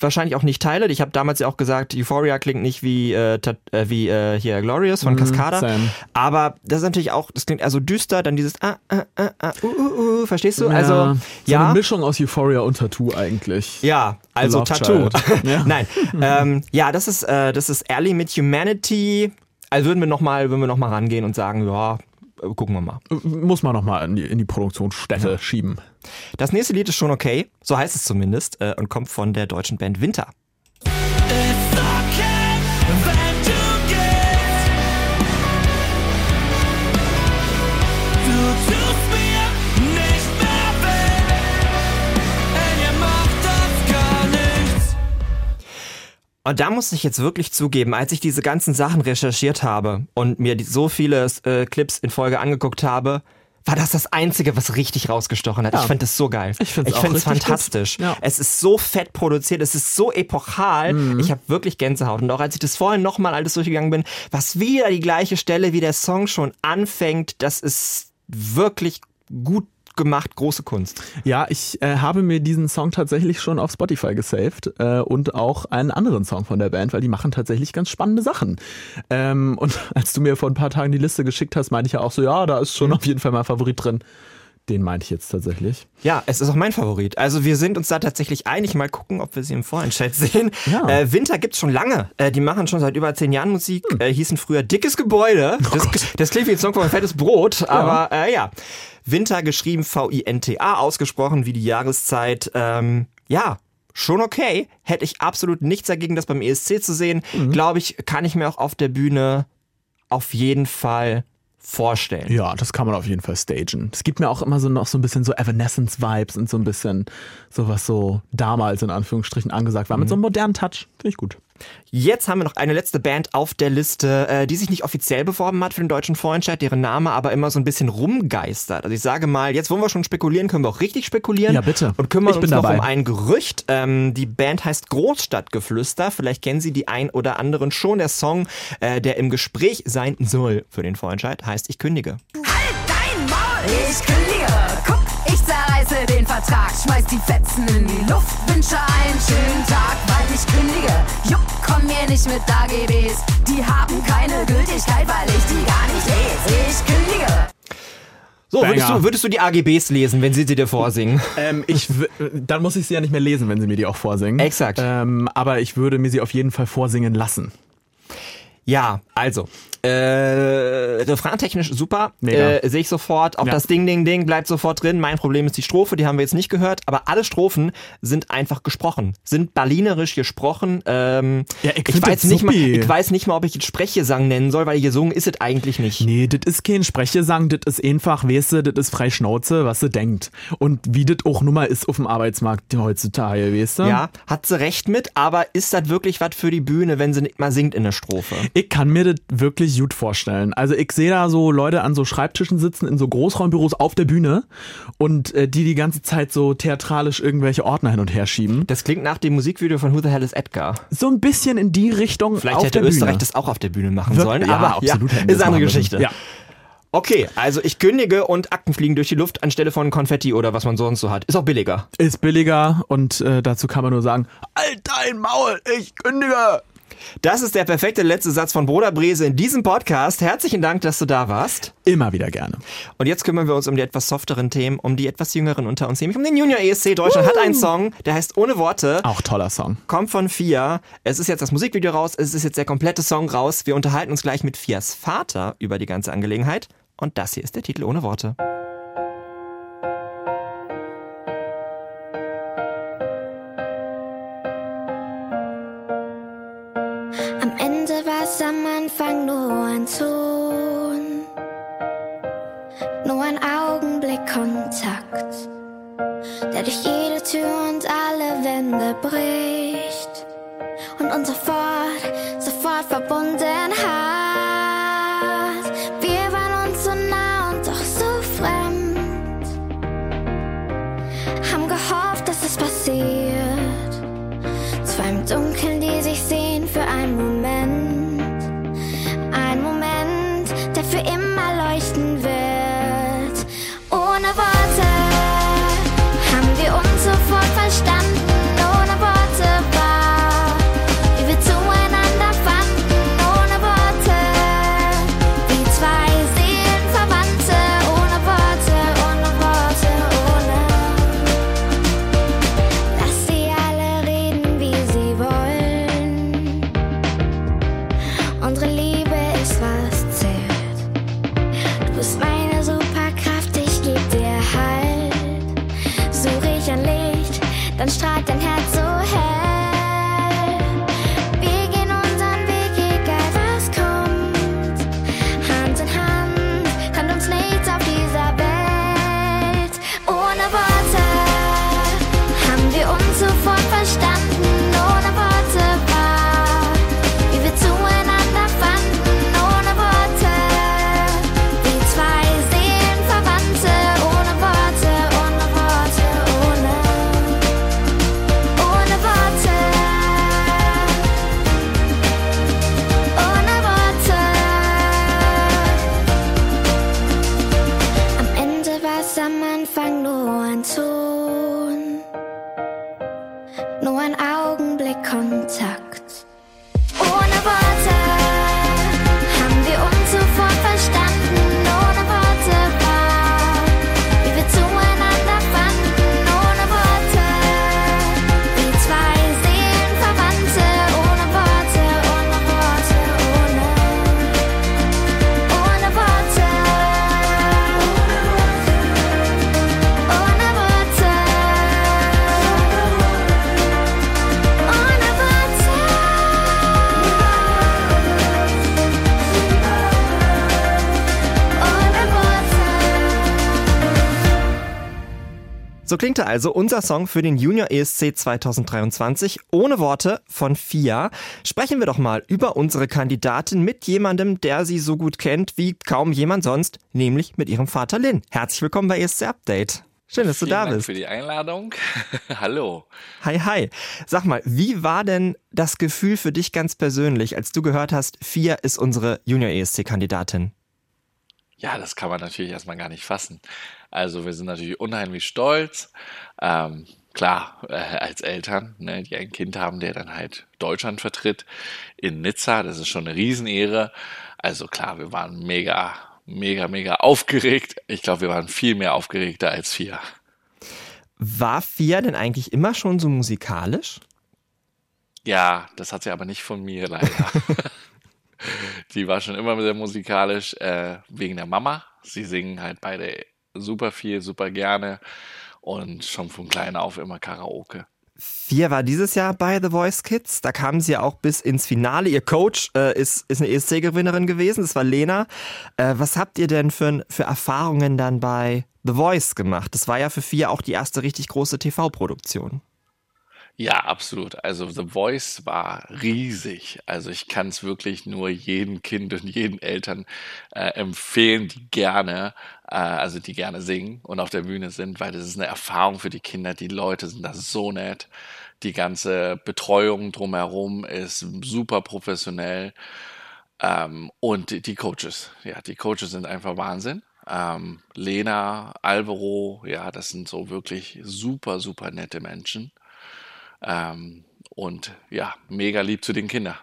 wahrscheinlich auch nicht teile. Ich habe damals ja auch gesagt, Euphoria klingt nicht wie, äh, äh, wie äh, hier Glorious von Cascada. same. Aber das ist natürlich auch, das klingt eher so düster, dann dieses ah, ah, ah, ah, uh, uh, uh, verstehst du? also so ja, eine Mischung aus Euphoria und Tattoo eigentlich. ja, also Love Tattoo. *laughs* Ja. Nein, ähm, ja, das ist äh, das ist Ellie mit Humanity. Also würden wir noch mal, würden wir noch mal rangehen und sagen, ja, gucken wir mal. Muss man nochmal in die, in die Produktionsstätte schieben. Das nächste Lied ist schon okay, so heißt es zumindest, äh, und kommt von der deutschen Band Winter. Und da muss ich jetzt wirklich zugeben, als ich diese ganzen Sachen recherchiert habe und mir so viele äh, Clips in Folge angeguckt habe, war das das Einzige, was richtig rausgestochen hat. Ich fand das so geil. Ich find's richtig fantastisch. Ja. Es ist so fett produziert, es ist so epochal. Mhm. Ich habe wirklich Gänsehaut. Und auch als ich das vorhin nochmal alles durchgegangen bin, was wieder die gleiche Stelle, wie der Song schon anfängt, das ist wirklich gut gemacht, große Kunst. Ja, ich äh, habe mir diesen Song tatsächlich schon auf Spotify gesaved äh, und auch einen anderen Song von der Band, weil die machen tatsächlich ganz spannende Sachen. Ähm, und *laughs* als du mir vor ein paar Tagen die Liste geschickt hast, meinte ich ja auch so, ja, da ist schon auf jeden Fall mein Favorit drin. Den meinte ich jetzt tatsächlich. Ja, es ist auch mein Favorit. Also wir sind uns da tatsächlich einig. Mal gucken, ob wir sie im Vorentscheid *laughs* sehen. Ja. Äh, Winter gibt's schon lange. Äh, die machen schon seit über zehn Jahren Musik. Äh, hießen früher Dickes Gebäude. Das, das klingt wie ein Song von Fettes Brot. Aber äh, ja, Winter geschrieben V-I-N-T-A, ausgesprochen wie die Jahreszeit. Ähm, ja, schon okay. Hätte ich absolut nichts dagegen, das beim ESC zu sehen. Glaube ich, kann ich mir auch auf der Bühne auf jeden Fall vorstellen. Ja, das kann man auf jeden Fall stagen. Es gibt mir auch immer so noch so ein bisschen so Evanescence-Vibes und so ein bisschen so was so damals in Anführungsstrichen angesagt war. Mit so einem modernen Touch. Finde ich gut. Jetzt haben wir noch eine letzte Band auf der Liste, äh, die sich nicht offiziell beworben hat für den deutschen Vorentscheid, deren Name aber immer so ein bisschen rumgeistert. Also ich sage mal, jetzt wo wir schon spekulieren, können wir auch richtig spekulieren. Ja, bitte. Und kümmern Ich uns bin noch dabei. um ein Gerücht. Ähm, die Band heißt Großstadtgeflüster. Vielleicht kennen Sie die ein oder anderen schon. Der Song, äh, der im Gespräch sein soll für den Vorentscheid, heißt Ich kündige. Halt dein Maul! Ich kündige! Guck, ich zerreiße den Vertrag, schmeiß die Fetzen in die Luft, wünsche einen schönen Tag, weil ich kündige. Jupp, komm mir nicht mit AGBs, die haben keine Gültigkeit, weil ich die gar nicht lese. Ich kündige! So, würdest du, würdest du die AGBs lesen, wenn sie sie dir vorsingen? *laughs* Ähm, ich w- dann muss ich sie ja nicht mehr lesen, wenn sie mir die auch vorsingen. Exakt. Ähm, aber ich würde mir sie auf jeden Fall vorsingen lassen. Ja, also. Äh, refraintechnisch super, Mega. äh, sehe ich sofort. Auch Ja. das Ding, Ding, Ding bleibt sofort drin. Mein Problem ist die Strophe, die haben wir jetzt nicht gehört, aber alle Strophen sind einfach gesprochen, sind berlinerisch gesprochen. Ähm, Ja, ich ich, weiß nicht mal, ich weiß nicht mal, ob ich jetzt Sprechgesang nennen soll, weil gesungen ist es eigentlich nicht. Nee, das ist kein Sprechgesang, das ist einfach, weißt du, das ist frei Schnauze, was sie denkt. Und wie das auch nun mal ist auf dem Arbeitsmarkt heutzutage, weißt du? Ja, hat sie recht mit, aber ist das wirklich was für die Bühne, wenn sie nicht mal singt in der Strophe? Ich kann mir das wirklich gut vorstellen. Also ich sehe da so Leute an so Schreibtischen sitzen in so Großraumbüros auf der Bühne und äh, die die ganze Zeit so theatralisch irgendwelche Ordner hin und her schieben. Das klingt nach dem Musikvideo von Who the Hell is Edgar? So ein bisschen in die Richtung Vielleicht hätte der Österreich Bühne. das auch auf der Bühne machen sollen, ja, aber absolut ja, ist eine andere. Geschichte. Ja. Okay, also ich kündige und Akten fliegen durch die Luft anstelle von Konfetti oder was man sonst so hat. Ist auch billiger. Ist billiger und äh, dazu kann man nur sagen, halt dein Maul, ich kündige. Das ist der perfekte letzte Satz von Bruder Brese in diesem Podcast. Herzlichen Dank, dass du da warst. Immer wieder gerne. Und jetzt kümmern wir uns um die etwas softeren Themen, um die etwas jüngeren unter uns, nämlich um den Junior ESC. Deutschland hat einen Song, der heißt Ohne Worte. Auch toller Song. Kommt von Fia. Es ist jetzt das Musikvideo raus, es ist jetzt der komplette Song raus. Wir unterhalten uns gleich mit Fias Vater über die ganze Angelegenheit. Und das hier ist der Titel Ohne Worte. Am Ende war's am Anfang nur ein Ton, nur ein Augenblick Kontakt, der durch jede Tür und alle Wände bricht So klingt er also unser Song für den Junior ESC 2023. Ohne Worte von Fia. Sprechen wir doch mal über unsere Kandidatin mit jemandem, der sie so gut kennt wie kaum jemand sonst, nämlich mit ihrem Vater Lin. Herzlich willkommen bei ESC Update. Schön, dass du Vielen da Dank bist. für die Einladung. *laughs* Hallo. Hi, hi. Sag mal, wie war denn das Gefühl für dich ganz persönlich, als du gehört hast, Fia ist unsere Junior ESC-Kandidatin? Ja, das kann man natürlich erstmal gar nicht fassen. Also wir sind natürlich unheimlich stolz. Ähm, klar, äh, als Eltern, ne, die ein Kind haben, der dann halt Deutschland vertritt in Nizza, das ist schon eine Riesenehre. Also klar, wir waren mega, mega, mega aufgeregt. Ich glaube, wir waren viel mehr aufgeregter als vier. War Fia denn eigentlich immer schon so musikalisch? Ja, das hat sie aber nicht von mir leider. *laughs* Die war schon immer sehr musikalisch, äh, wegen der Mama. Sie singen halt beide super viel, super gerne und schon von klein auf immer Karaoke. Fia war dieses Jahr bei The Voice Kids. Da kamen sie ja auch bis ins Finale. Ihr Coach äh, ist, ist eine ESC-Gewinnerin gewesen. Das war Lena. Äh, was habt ihr denn für, für Erfahrungen dann bei The Voice gemacht? Das war ja für Fia auch die erste richtig große TV-Produktion. Ja, absolut. Also The Voice war riesig. Also ich kann es wirklich nur jedem Kind und jeden Eltern äh, empfehlen, die gerne, äh, also die gerne singen und auf der Bühne sind, weil das ist eine Erfahrung für die Kinder. Die Leute sind da so nett. Die ganze Betreuung drumherum ist super professionell. Ähm, und die, die Coaches, ja, die Coaches sind einfach Wahnsinn. Ähm, Lena, Alvaro, ja, das sind so wirklich super, super nette Menschen. Ähm, und ja, mega lieb zu den Kindern.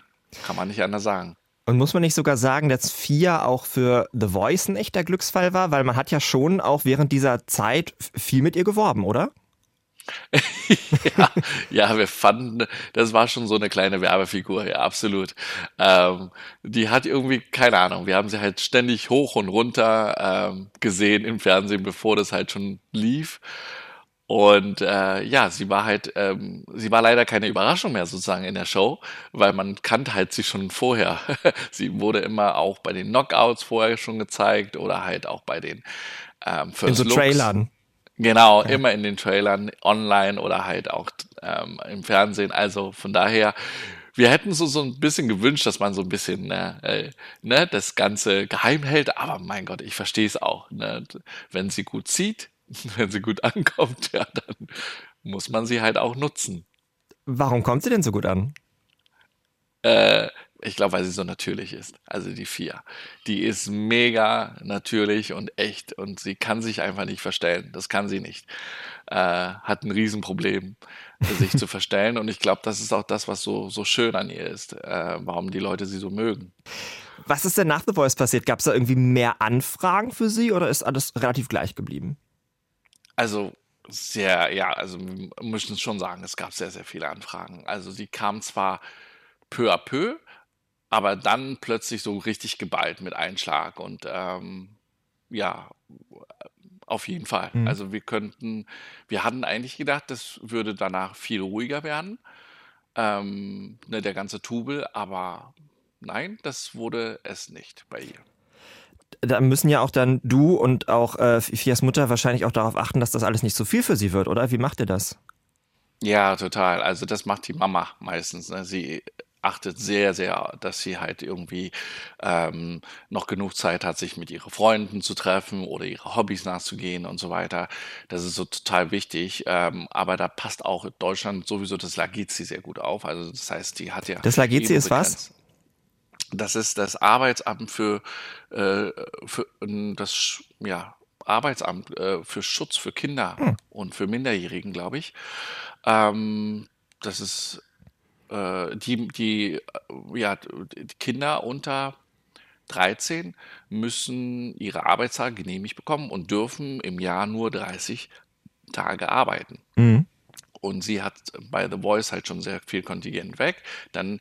Kann man nicht anders sagen. Und muss man nicht sogar sagen, dass Fia auch für The Voice ein echter Glücksfall war? Weil man hat ja schon auch während dieser Zeit viel mit ihr geworben, oder? *laughs* ja, ja, wir fanden, das war schon so eine kleine Werbefigur, ja, absolut. Ähm, die hat irgendwie, keine Ahnung, wir haben sie halt ständig hoch und runter ähm, gesehen im Fernsehen, bevor das halt schon lief. Und äh, ja, sie war halt, ähm, sie war leider keine Überraschung mehr sozusagen in der Show, weil man kannte halt sie schon vorher. *laughs* sie wurde immer auch bei den Knockouts vorher schon gezeigt oder halt auch bei den ähm, First In so Looks. Trailern. Genau, immer in den Trailern, online oder halt auch ähm, im Fernsehen. Also von daher, wir hätten so, so ein bisschen gewünscht, dass man so ein bisschen ne, äh, ne, das Ganze geheim hält. Aber mein Gott, ich verstehe es auch. Ne? Wenn sie gut zieht, *laughs* wenn sie gut ankommt, ja, dann muss man sie halt auch nutzen. Warum kommt sie denn so gut an? Äh, ich glaube, weil sie so natürlich ist. Also die vier. Die ist mega natürlich und echt und sie kann sich einfach nicht verstellen. Das kann sie nicht. Äh, hat ein Riesenproblem, sich zu *laughs* verstellen. Und ich glaube, das ist auch das, was so, so schön an ihr ist, äh, warum die Leute sie so mögen. Was ist denn nach The Voice passiert? Gab es da irgendwie mehr Anfragen für sie oder ist alles relativ gleich geblieben? Also sehr, ja, also wir müssen schon sagen, es gab sehr, sehr viele Anfragen. Also sie kam zwar peu à peu, aber dann plötzlich so richtig geballt mit Einschlag und ähm, ja, auf jeden Fall. Mhm. Also wir könnten, wir hatten eigentlich gedacht, das würde danach viel ruhiger werden, ähm, ne, der ganze Tubel, aber nein, das wurde es nicht bei ihr. Da müssen ja auch dann du und auch äh, Fias Mutter wahrscheinlich auch darauf achten, dass das alles nicht so viel für sie wird, oder? Wie macht ihr das? Ja, total. Also das macht die Mama meistens. Ne? Sie achtet sehr, sehr, dass sie halt irgendwie ähm, noch genug Zeit hat, sich mit ihren Freunden zu treffen oder ihre Hobbys nachzugehen und so weiter. Das ist so total wichtig. Ähm, aber da passt auch Deutschland sowieso das Lagizi sehr gut auf. Also das heißt, die hat ja Das Lagizi ist was? Das ist das Arbeitsamt für, äh, für äh, das ja, Arbeitsamt äh, für Schutz für Kinder Hm. und für Minderjährigen, glaube ich. Ähm, das ist äh, die, die, äh, ja, die Kinder unter 13 müssen ihre Arbeitstage genehmigt bekommen und dürfen im Jahr nur 30 Tage arbeiten. Mhm. Und sie hat bei The Voice halt schon sehr viel Kontingent weg. Dann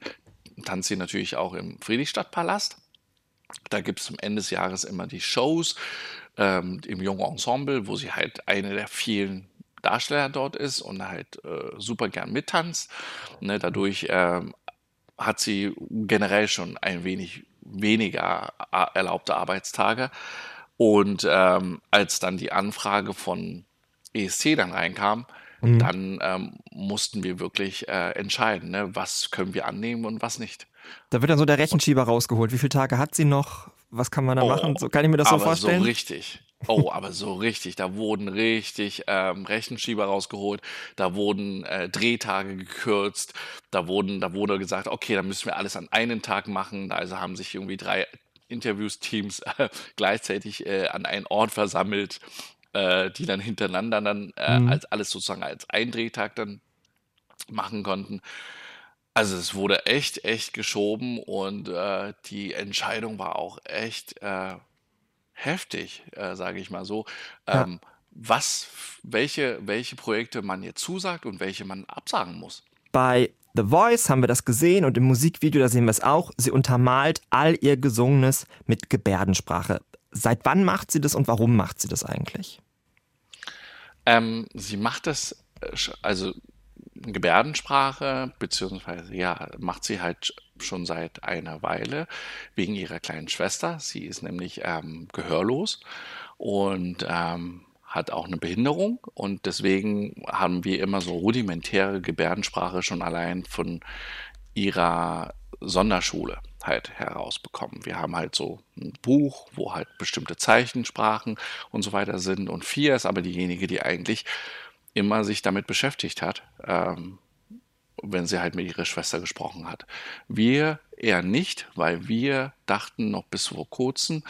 tanzt sie natürlich auch im Friedrichstadtpalast. Da gibt es am Ende des Jahres immer die Shows ähm, im jungen Ensemble, wo sie halt eine der vielen Darsteller dort ist und halt äh, super gern mittanzt. Ne, dadurch ähm, hat sie generell schon ein wenig weniger a- erlaubte Arbeitstage. Und ähm, als dann die Anfrage von ESC dann reinkam, Mhm. dann ähm, mussten wir wirklich äh, entscheiden, ne, was können wir annehmen und was nicht. Da wird dann so der Rechenschieber rausgeholt. Wie viele Tage hat sie noch? Was kann man da Oh, machen? So kann ich mir das so aber vorstellen. so richtig. Oh, aber so richtig. Da wurden richtig ähm, Rechenschieber rausgeholt. Da wurden äh, Drehtage gekürzt. Da wurden, da wurde gesagt, okay, dann müssen wir alles an einem Tag machen. Also haben sich irgendwie drei Interviewsteams äh, gleichzeitig äh, an einen Ort versammelt, äh, die dann hintereinander dann äh, Mhm. als alles sozusagen als ein Drehtag dann machen konnten. Also es wurde echt, echt geschoben und äh, die Entscheidung war auch echt äh, heftig, äh, sage ich mal so. Ja. Ähm, was, welche, welche Projekte man jetzt zusagt und welche man absagen muss. Bei The Voice haben wir das gesehen und im Musikvideo, da sehen wir es auch. Sie untermalt all ihr Gesungenes mit Gebärdensprache. Seit wann macht sie das und warum macht sie das eigentlich? Ähm, sie macht das, äh, also Gebärdensprache, beziehungsweise ja, macht sie halt schon seit einer Weile wegen ihrer kleinen Schwester. Sie ist nämlich ähm, gehörlos und ähm, hat auch eine Behinderung und deswegen haben wir immer so rudimentäre Gebärdensprache schon allein von ihrer Sonderschule halt herausbekommen. Wir haben halt so ein Buch, wo halt bestimmte Zeichensprachen und so weiter sind und Fia ist aber diejenige, die eigentlich immer sich damit beschäftigt hat, ähm, wenn sie halt mit ihrer Schwester gesprochen hat. Wir eher nicht, weil wir dachten noch bis vor kurzem,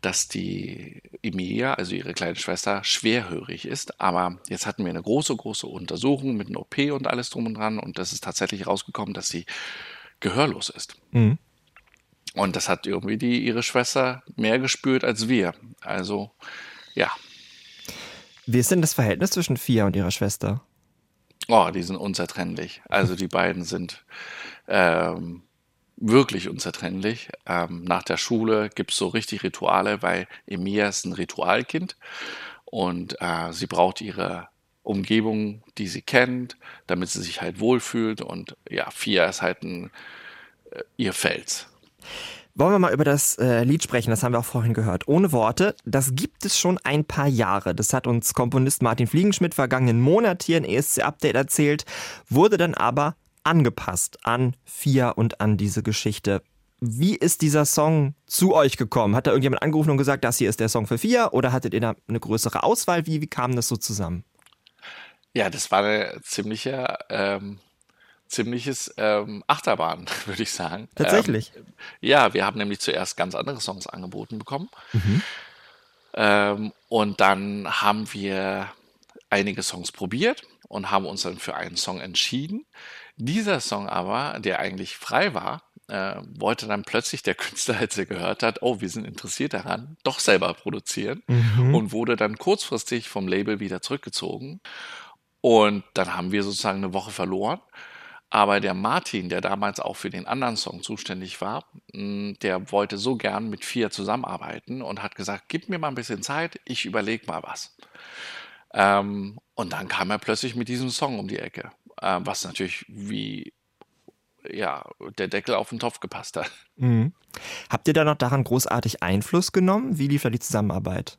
dass die Emilia, also ihre kleine Schwester, schwerhörig ist. Aber jetzt hatten wir eine große, große Untersuchung mit einer OP und alles drum und dran und das ist tatsächlich rausgekommen, dass sie gehörlos ist. Mhm. Und das hat irgendwie die, ihre Schwester mehr gespürt als wir. Also, ja. Wie ist denn das Verhältnis zwischen Fia und ihrer Schwester? Oh, die sind unzertrennlich. Also die beiden sind ähm, wirklich unzertrennlich. Ähm, nach der Schule gibt es so richtig Rituale, weil Emilia ist ein Ritualkind und äh, sie braucht ihre Umgebung, die sie kennt, damit sie sich halt wohlfühlt. Und ja, Fia ist halt ein, äh, ihr Fels. Wollen wir mal über das äh, Lied sprechen, das haben wir auch vorhin gehört. Ohne Worte, das gibt es schon ein paar Jahre. Das hat uns Komponist Martin Fliegenschmidt vergangenen Monat hier in ESC Update erzählt, wurde dann aber angepasst an Fia und an diese Geschichte. Wie ist dieser Song zu euch gekommen? Hat da irgendjemand angerufen und gesagt, das hier ist der Song für Fia oder hattet ihr da eine größere Auswahl? Wie, wie kam das so zusammen? Ja, das war eine ziemliche, ähm, ziemliches ähm, Achterbahn, *laughs* würde ich sagen. Tatsächlich. Ähm, ja, wir haben nämlich zuerst ganz andere Songs angeboten bekommen. Ähm, und dann haben wir einige Songs probiert und haben uns dann für einen Song entschieden. Dieser Song aber, der eigentlich frei war, äh, wollte dann plötzlich der *laughs* Künstler, als er gehört hat, oh, wir sind interessiert daran, doch selber produzieren und wurde dann kurzfristig vom Label wieder zurückgezogen. Und dann haben wir sozusagen eine Woche verloren. Aber der Martin, der damals auch für den anderen Song zuständig war, mh, der wollte so gern mit Fia zusammenarbeiten und hat gesagt, gib mir mal ein bisschen Zeit, ich überlege mal was. Ähm, und dann kam er plötzlich mit diesem Song um die Ecke, äh, was natürlich wie ja, der Deckel auf den Topf gepasst hat. Mhm. Habt ihr da noch daran großartig Einfluss genommen? Wie lief da die Zusammenarbeit?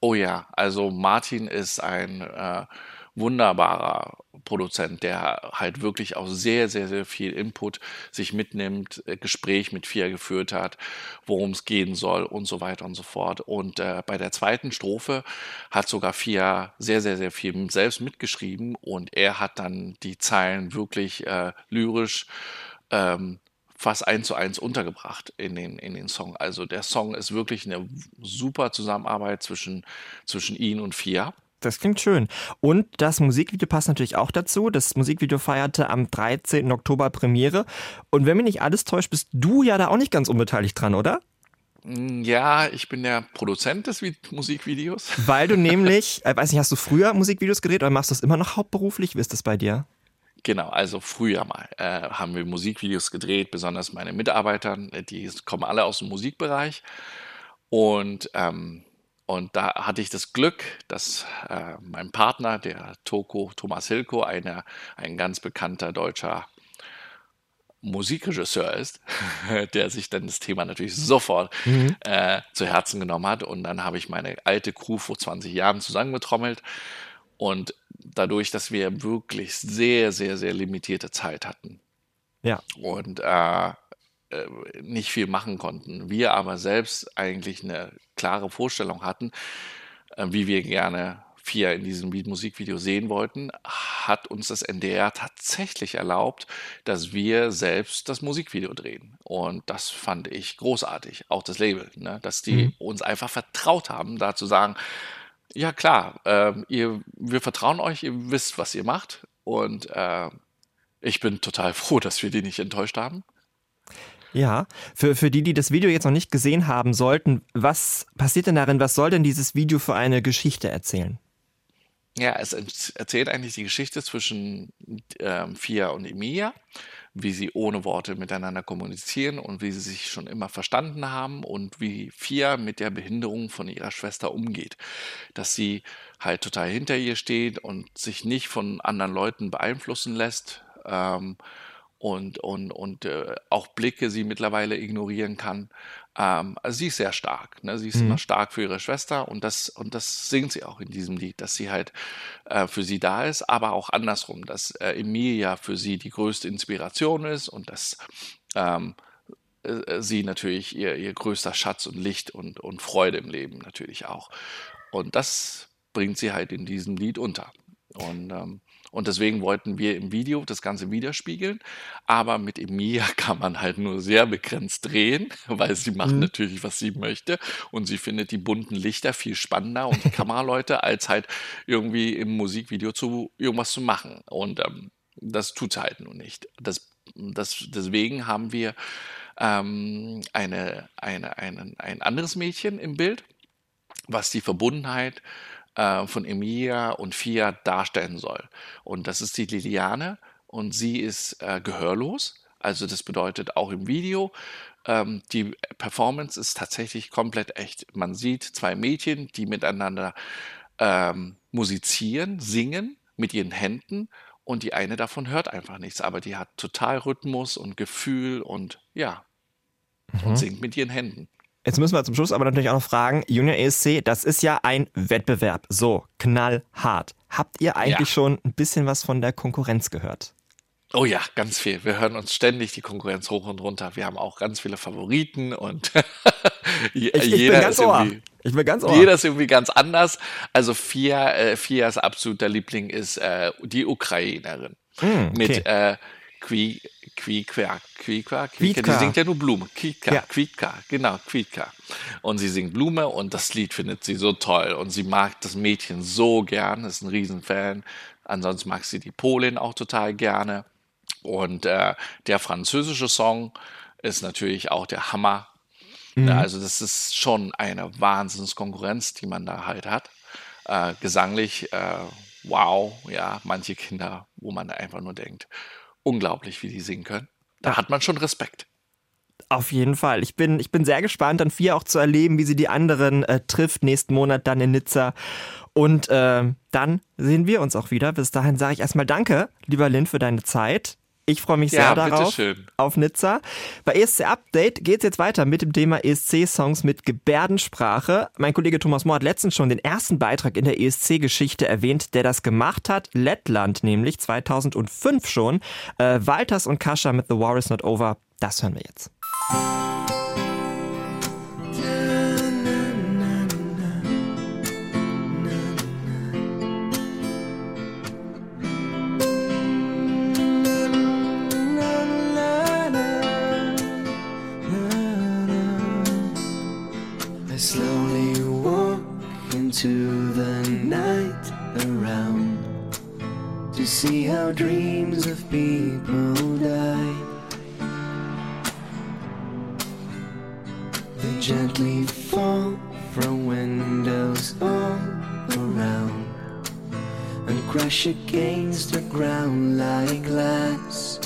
Oh ja, also Martin ist ein äh, wunderbarer Produzent, der halt wirklich auch sehr, sehr, sehr viel Input sich mitnimmt, äh, Gespräch mit Fia geführt hat, worum es gehen soll und so weiter und so fort. Und äh, bei der zweiten Strophe hat sogar Fia sehr, sehr, sehr viel selbst mitgeschrieben und er hat dann die Zeilen wirklich äh, lyrisch ähm, fast eins zu eins untergebracht in den, in den Song. Also der Song ist wirklich eine super Zusammenarbeit zwischen, zwischen ihn und Fia. Das klingt schön. Und das Musikvideo passt natürlich auch dazu. Das Musikvideo feierte am 13. Oktober Premiere. Und wenn mich nicht alles täuscht, bist du ja da auch nicht ganz unbeteiligt dran, oder? Mm, Ja, ich bin der Produzent des Vi- Musikvideos. *laughs* Weil du nämlich, äh, weiß nicht, hast du früher Musikvideos gedreht oder machst du das immer noch hauptberuflich? Wie ist das bei dir? Genau, also früher mal äh, haben wir Musikvideos gedreht, besonders meine Mitarbeiter, äh, die kommen alle aus dem Musikbereich. Und, ähm, und da hatte ich das Glück, dass äh, mein Partner, der Toko Thomas Hilko, eine, ein ganz bekannter deutscher Musikregisseur ist, *laughs* der sich dann das Thema natürlich sofort äh, zu Herzen genommen hat. Und dann habe ich meine alte Crew vor 20 Jahren zusammengetrommelt Und dadurch, dass wir wirklich sehr, sehr, sehr limitierte Zeit hatten Ja. und äh, äh, nicht viel machen konnten, wir aber selbst eigentlich eine klare Vorstellung hatten, äh, wie wir gerne Fia in diesem Musikvideo sehen wollten, hat uns das NDR tatsächlich erlaubt, dass wir selbst das Musikvideo drehen. Und das fand ich großartig, auch das Label, ne? dass die uns einfach vertraut haben, da zu sagen, ja klar, ähm, ihr, wir vertrauen euch, ihr wisst, was ihr macht. Und äh, ich bin total *laughs* froh, dass wir die nicht enttäuscht haben. Ja, für, für die, die das Video jetzt noch nicht gesehen haben sollten, was passiert denn darin? Was soll denn dieses Video für eine Geschichte erzählen? Ja, es erzählt eigentlich die Geschichte zwischen ähm, Fia und Emilia, wie sie ohne Worte miteinander kommunizieren und wie sie sich schon immer verstanden haben und wie Fia mit der Behinderung von ihrer Schwester umgeht. Dass sie halt total hinter ihr steht und sich nicht von anderen Leuten beeinflussen lässt ähm, und, und, und äh, auch Blicke sie mittlerweile ignorieren kann. Ähm, also sie ist sehr stark. Ne? Sie ist immer stark für ihre Schwester und das, und das singt sie auch in diesem Lied, dass sie halt äh, für sie da ist, aber auch andersrum, dass äh, Emilia für sie die größte Inspiration ist und dass ähm, äh, sie natürlich ihr, ihr größter Schatz und Licht und, und Freude im Leben natürlich auch. Und das bringt sie halt in diesem Lied unter. Und, ähm, und deswegen wollten wir im Video das Ganze widerspiegeln. Aber mit Emilia *laughs* kann man halt nur sehr begrenzt drehen, weil sie macht natürlich, was sie möchte. Und sie findet die bunten Lichter viel spannender und die Kameraleute, *laughs* als halt irgendwie im Musikvideo zu irgendwas zu machen. Und ähm, das tut sie halt nun nicht. Das, das, deswegen haben wir ähm, eine, eine, eine, ein anderes Mädchen im Bild, was die Verbundenheit äh, von Emilia und Fia darstellen soll. Und das ist die Liliane und sie ist äh, gehörlos. Also das bedeutet auch im Video, ähm, die Performance ist tatsächlich komplett echt. Man sieht zwei Mädchen, die miteinander ähm, musizieren, singen mit ihren Händen und die eine davon hört einfach nichts, aber die hat total Rhythmus und Gefühl und ja, und singt mit ihren Händen. Jetzt müssen wir zum Schluss aber natürlich auch noch fragen, Junior ESC, das ist ja ein Wettbewerb, so knallhart. Habt ihr eigentlich Ja. schon ein bisschen was von der Konkurrenz gehört? Oh ja, ganz viel. Wir hören uns ständig die Konkurrenz hoch und runter. Wir haben auch ganz viele Favoriten und *laughs* Ich, ich jeder ist Ohr. irgendwie Ich bin ganz Ohr. jeder ist irgendwie ganz anders. Also Fia, äh, Fias absoluter Liebling ist äh, die Ukrainerin Hm, mit okay. äh, Qui, Quikwa, Quikwa, Kwiatka. die singt ja nur Blume. Quikwa, Ja. Quikwa, genau, Quikwa. Und sie singt Blume und das Lied findet sie so toll und sie mag das Mädchen so gern, ist ein Riesenfan. Ansonsten mag sie die Polin auch total gerne. Und äh, der französische Song ist natürlich auch der Hammer. Ja, Also das ist schon eine Wahnsinnskonkurrenz, die man da halt hat. Äh, gesanglich, äh, wow, ja, manche Kinder, wo man einfach nur denkt, unglaublich, wie die singen können. Da hat man schon Respekt. Auf jeden Fall. Ich bin, ich bin sehr gespannt, dann vier auch zu erleben, wie sie die anderen äh, trifft, nächsten Monat dann in Nizza. Und äh, dann sehen wir uns auch wieder. Bis dahin sage ich erstmal Danke, lieber Lynn, für deine Zeit. Ich freue mich Ja, sehr darauf. bitteschön. Auf Nizza. Bei ESC Update geht es jetzt weiter mit dem Thema ESC-Songs mit Gebärdensprache. Mein Kollege Thomas Mohr hat letztens schon den ersten Beitrag in der ESC-Geschichte erwähnt, der das gemacht hat. Lettland nämlich 2005 schon. Äh, Walters und Kascha mit The War is Not Over. Das hören wir jetzt. Into the night around to see how dreams of people die. They gently fall from windows all around and crash against the ground like glass.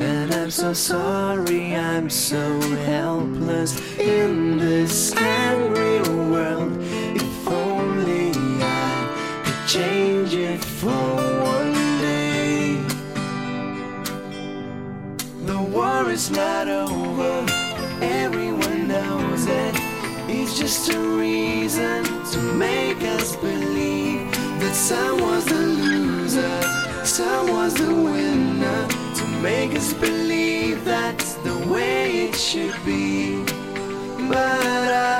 And I'm so sorry, I'm so helpless in this angry world. Is not over, everyone knows it. It's just a reason to make us believe that some was the loser, some was the winner. To make us believe that's the way it should be. But I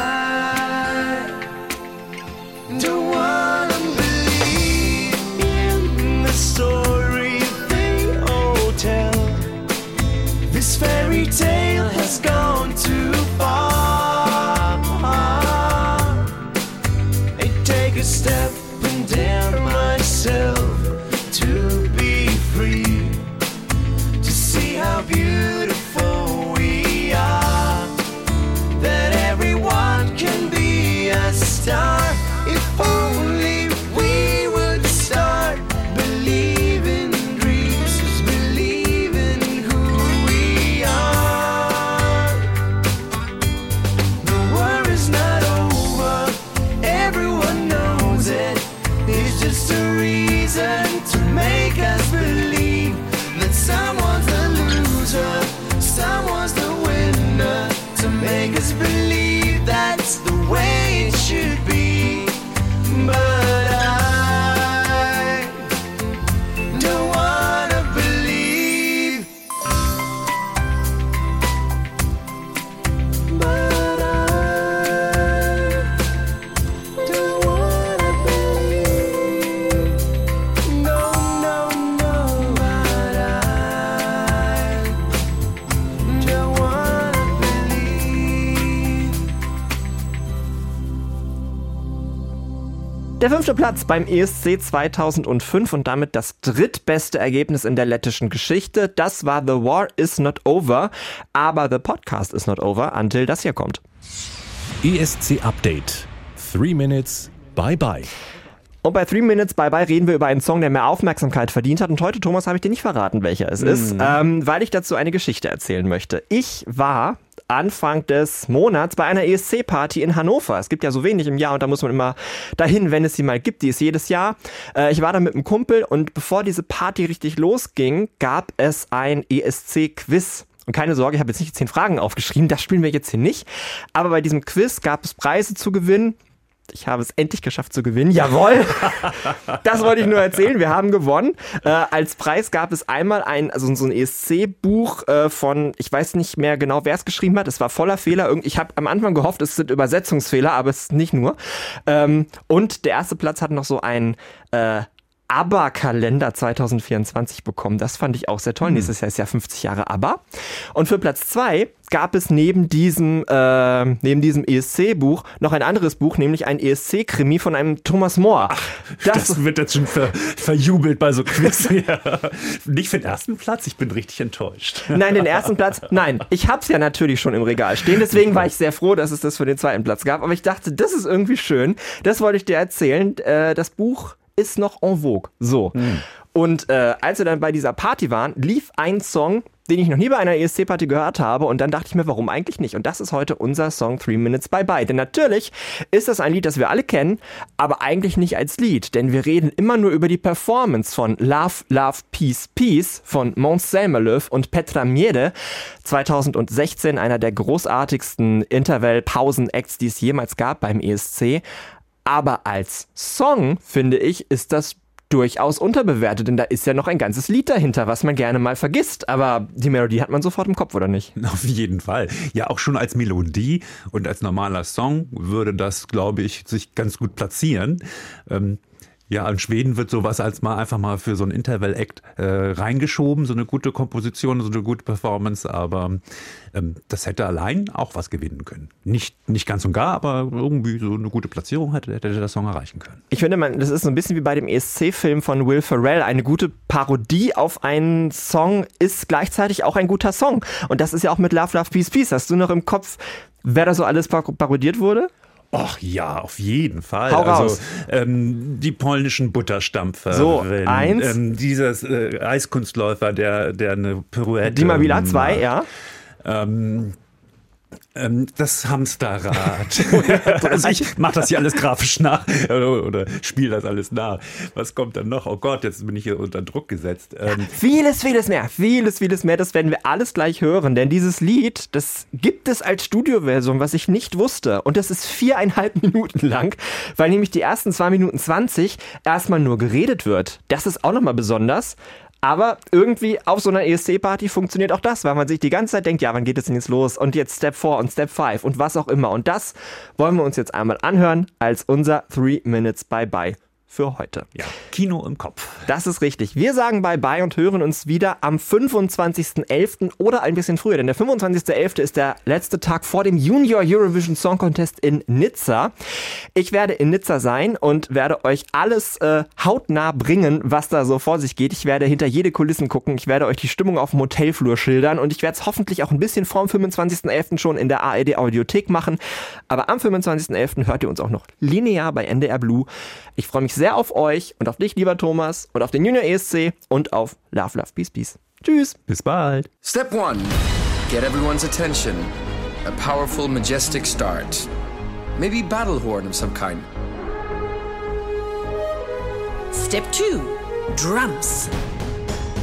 just a reason Der fünfte Platz beim ESC 2005 und damit das drittbeste Ergebnis in der lettischen Geschichte. Das war The War is Not Over, aber The Podcast is Not Over, until das hier kommt. ESC Update. Three Minutes. Bye bye. Und bei Three Minutes Bye Bye reden wir über einen Song, der mehr Aufmerksamkeit verdient hat. Und heute, Thomas, habe ich dir nicht verraten, welcher es ist, ähm, weil ich dazu eine Geschichte erzählen möchte. Ich war Anfang des Monats bei einer ESC-Party in Hannover. Es gibt ja so wenig im Jahr und da muss man immer dahin, wenn es sie mal gibt. Die ist jedes Jahr. Äh, ich war da mit einem Kumpel und bevor diese Party richtig losging, gab es ein ESC-Quiz. Und keine Sorge, ich habe jetzt nicht die zehn Fragen aufgeschrieben, das spielen wir jetzt hier nicht. Aber bei diesem Quiz gab es Preise zu gewinnen. Ich habe es endlich geschafft zu gewinnen. Jawohl! *laughs* das wollte ich nur erzählen. Wir haben gewonnen. Äh, als Preis gab es einmal ein, also so ein ESC-Buch äh, von, ich weiß nicht mehr genau, wer es geschrieben hat. Es war voller Fehler. Ich habe am Anfang gehofft, es sind Übersetzungsfehler, aber es ist nicht nur. Ähm, und der erste Platz hat noch so ein äh, ABBA-Kalender 2024 bekommen. Das fand ich auch sehr toll. Nächstes Jahr ist ja 50 Jahre ABBA. Und für Platz zwei gab es neben diesem, äh, neben diesem ESC-Buch noch ein anderes Buch, nämlich ein ESC-Krimi von einem Thomas More. Das, wird jetzt schon ver, verjubelt bei so Quiz. Nicht für den ersten Platz, ich bin richtig enttäuscht. Nein, den ersten Platz. Nein, ich hab's ja natürlich schon im Regal stehen. Deswegen war ich sehr froh, dass es das für den zweiten Platz gab. Aber ich dachte, das ist irgendwie schön. Das wollte ich dir erzählen. Äh, das Buch ist noch en vogue. So. Und äh, als wir dann bei dieser Party waren, lief ein Song, den ich noch nie bei einer ESC-Party gehört habe. Und dann dachte ich mir, warum eigentlich nicht? Und das ist heute unser Song Three Minutes Bye Bye. Denn natürlich ist das ein Lied, das wir alle kennen, aber eigentlich nicht als Lied. Denn wir reden immer nur über die Performance von Love, Love, Peace, Peace von Mons Selmerlöw und Petra Miede. 2016 einer der großartigsten Interval-Pausen-Acts, die es jemals gab beim ESC. Aber als Song, finde ich, ist das durchaus unterbewertet, denn da ist ja noch ein ganzes Lied dahinter, was man gerne mal vergisst. Aber die Melodie hat man sofort im Kopf, oder nicht? *laughs* Auf jeden Fall. Ja, auch schon als Melodie und als normaler Song würde das, glaube ich, sich ganz gut platzieren. Ähm, ja, in Schweden wird sowas als mal einfach mal für so ein Interval-Act äh, reingeschoben, so eine gute Komposition, so eine gute Performance, aber ähm, das hätte allein auch was gewinnen können. Nicht, nicht ganz und gar, aber irgendwie so eine gute Platzierung hätte, hätte der Song erreichen können. Ich finde, man, das ist so ein bisschen wie bei dem ESC-Film von Will Ferrell. Eine gute Parodie auf einen Song ist gleichzeitig auch ein guter Song. Und das ist ja auch mit Love, Love, Peace, Peace. Hast du noch im Kopf, wer da so alles par parodiert wurde? Ach ja, auf jeden Fall. Hau also raus. ähm, die polnischen Butterstampfer. So, eins. Ähm, dieses äh, Eiskunstläufer, der, der eine Pirouette. Die mal wieder ähm, zwei, ja. Ähm, Ähm, das Hamsterrad. *laughs* *laughs* also ich mache das hier alles grafisch nach oder, oder spiele das alles nach. Was kommt dann noch? Oh Gott, jetzt bin ich hier unter Druck gesetzt. Ähm, Vieles, vieles mehr, vieles, vieles mehr, das werden wir alles gleich hören, denn dieses Lied, das gibt es als Studioversion, was ich nicht wusste. Und das ist viereinhalb *laughs* Minuten lang, weil nämlich die ersten zwei Minuten 20 erstmal nur geredet wird. Das ist auch nochmal besonders. Aber irgendwie auf so einer ESC-Party funktioniert auch das, weil man sich die ganze Zeit denkt, ja, wann geht es denn jetzt los? Und jetzt Step 4 und Step 5 und was auch immer. Und das wollen wir uns jetzt einmal anhören als unser 3 Minutes Bye-Bye für heute. ja, Kino im Kopf. Das ist richtig. Wir sagen Bye-bye und hören uns wieder am 25.11. oder ein bisschen früher, denn der 25.11. ist der letzte Tag vor dem Junior Eurovision Song Contest in Nizza. Ich werde in Nizza sein und werde euch alles äh, hautnah bringen, was da so vor sich geht. Ich werde hinter jede Kulissen gucken, ich werde euch die Stimmung auf dem Hotelflur schildern und ich werde es hoffentlich auch ein bisschen vorm 25.11. schon in der ARD Audiothek machen. Aber am 25.11. hört ihr uns auch noch linear bei NDR Blue. Ich freue mich sehr auf euch und auf dich, lieber Thomas, und auf den Junior ESC und auf Love, Love, Peace, Peace. Tschüss. Bis bald. Step one get everyone's attention. A powerful, majestic start. Maybe battle horn of some kind. Step two drums.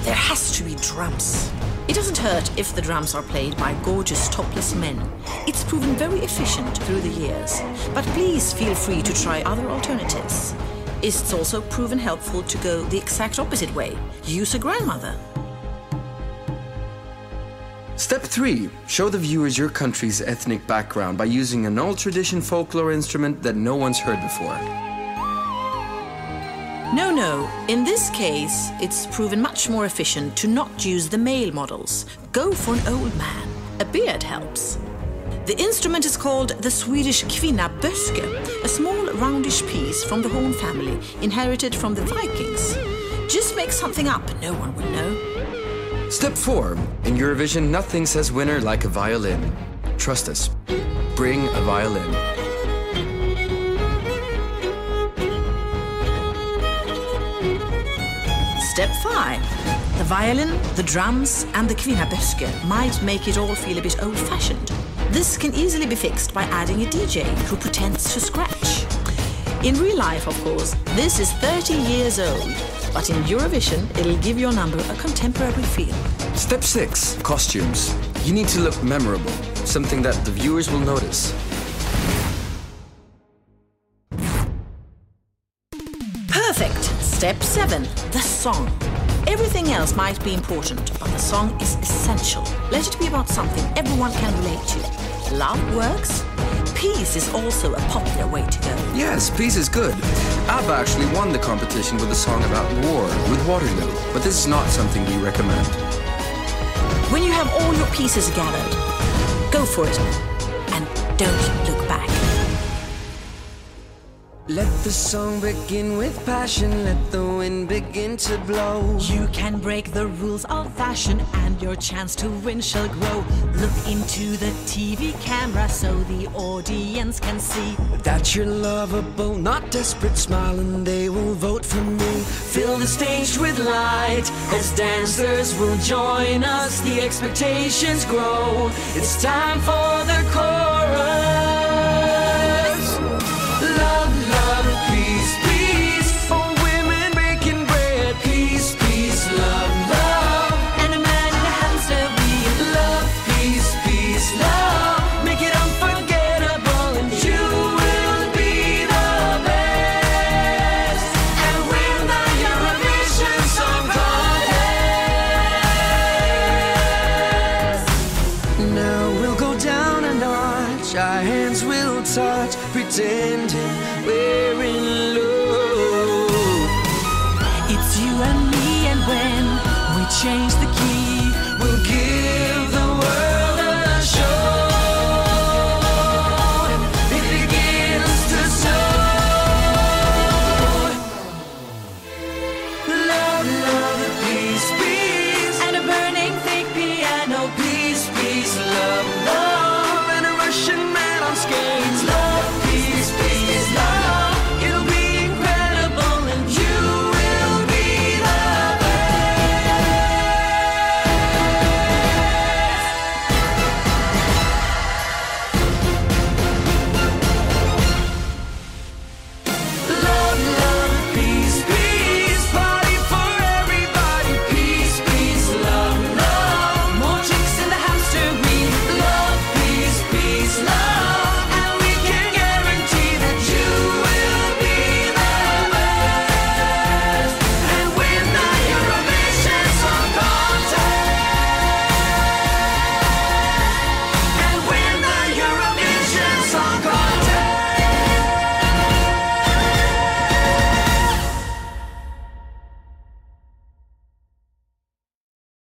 There has to be drums. It doesn't hurt if the drums are played by gorgeous topless men. It's proven very efficient through the years. But please feel free to try other alternatives. It's also proven helpful to go the exact opposite way. Use a grandmother. Step three show the viewers your country's ethnic background by using an old tradition folklore instrument that no one's heard before. No, no. In this case, it's proven much more efficient to not use the male models. Go for an old man. A beard helps. The instrument is called the Swedish kvinna böske, a small roundish piece from the Horn family, inherited from the Vikings. Just make something up, no one will know. Step four in Eurovision, nothing says winner like a violin. Trust us. Bring a violin. Step 5. The violin, the drums, and the kvinna böske might make it all feel a bit old fashioned. This can easily be fixed by adding a DJ who pretends to scratch. In real life, of course, this is 30 years old, but in Eurovision, it'll give your number a contemporary feel. Step six costumes. You need to look memorable, something that the viewers will notice. Perfect. Step 7. The song. Everything else might be important, but the song is essential. Let it be about something everyone can relate to. Love works. Peace is also a popular way to go. Yes, peace is good. ABBA actually won the competition with a song about war with Waterloo, but this is not something we recommend. When you have all your pieces gathered, go for it. And don't look back. Let the song begin with passion, let the wind begin to blow. You can break the rules of fashion and your chance to win shall grow. Look into the TV camera so the audience can see. That you're lovable, not desperate, smile and they will vote for me. Fill the stage with light as dancers will join us. The expectations grow. It's time for the chorus.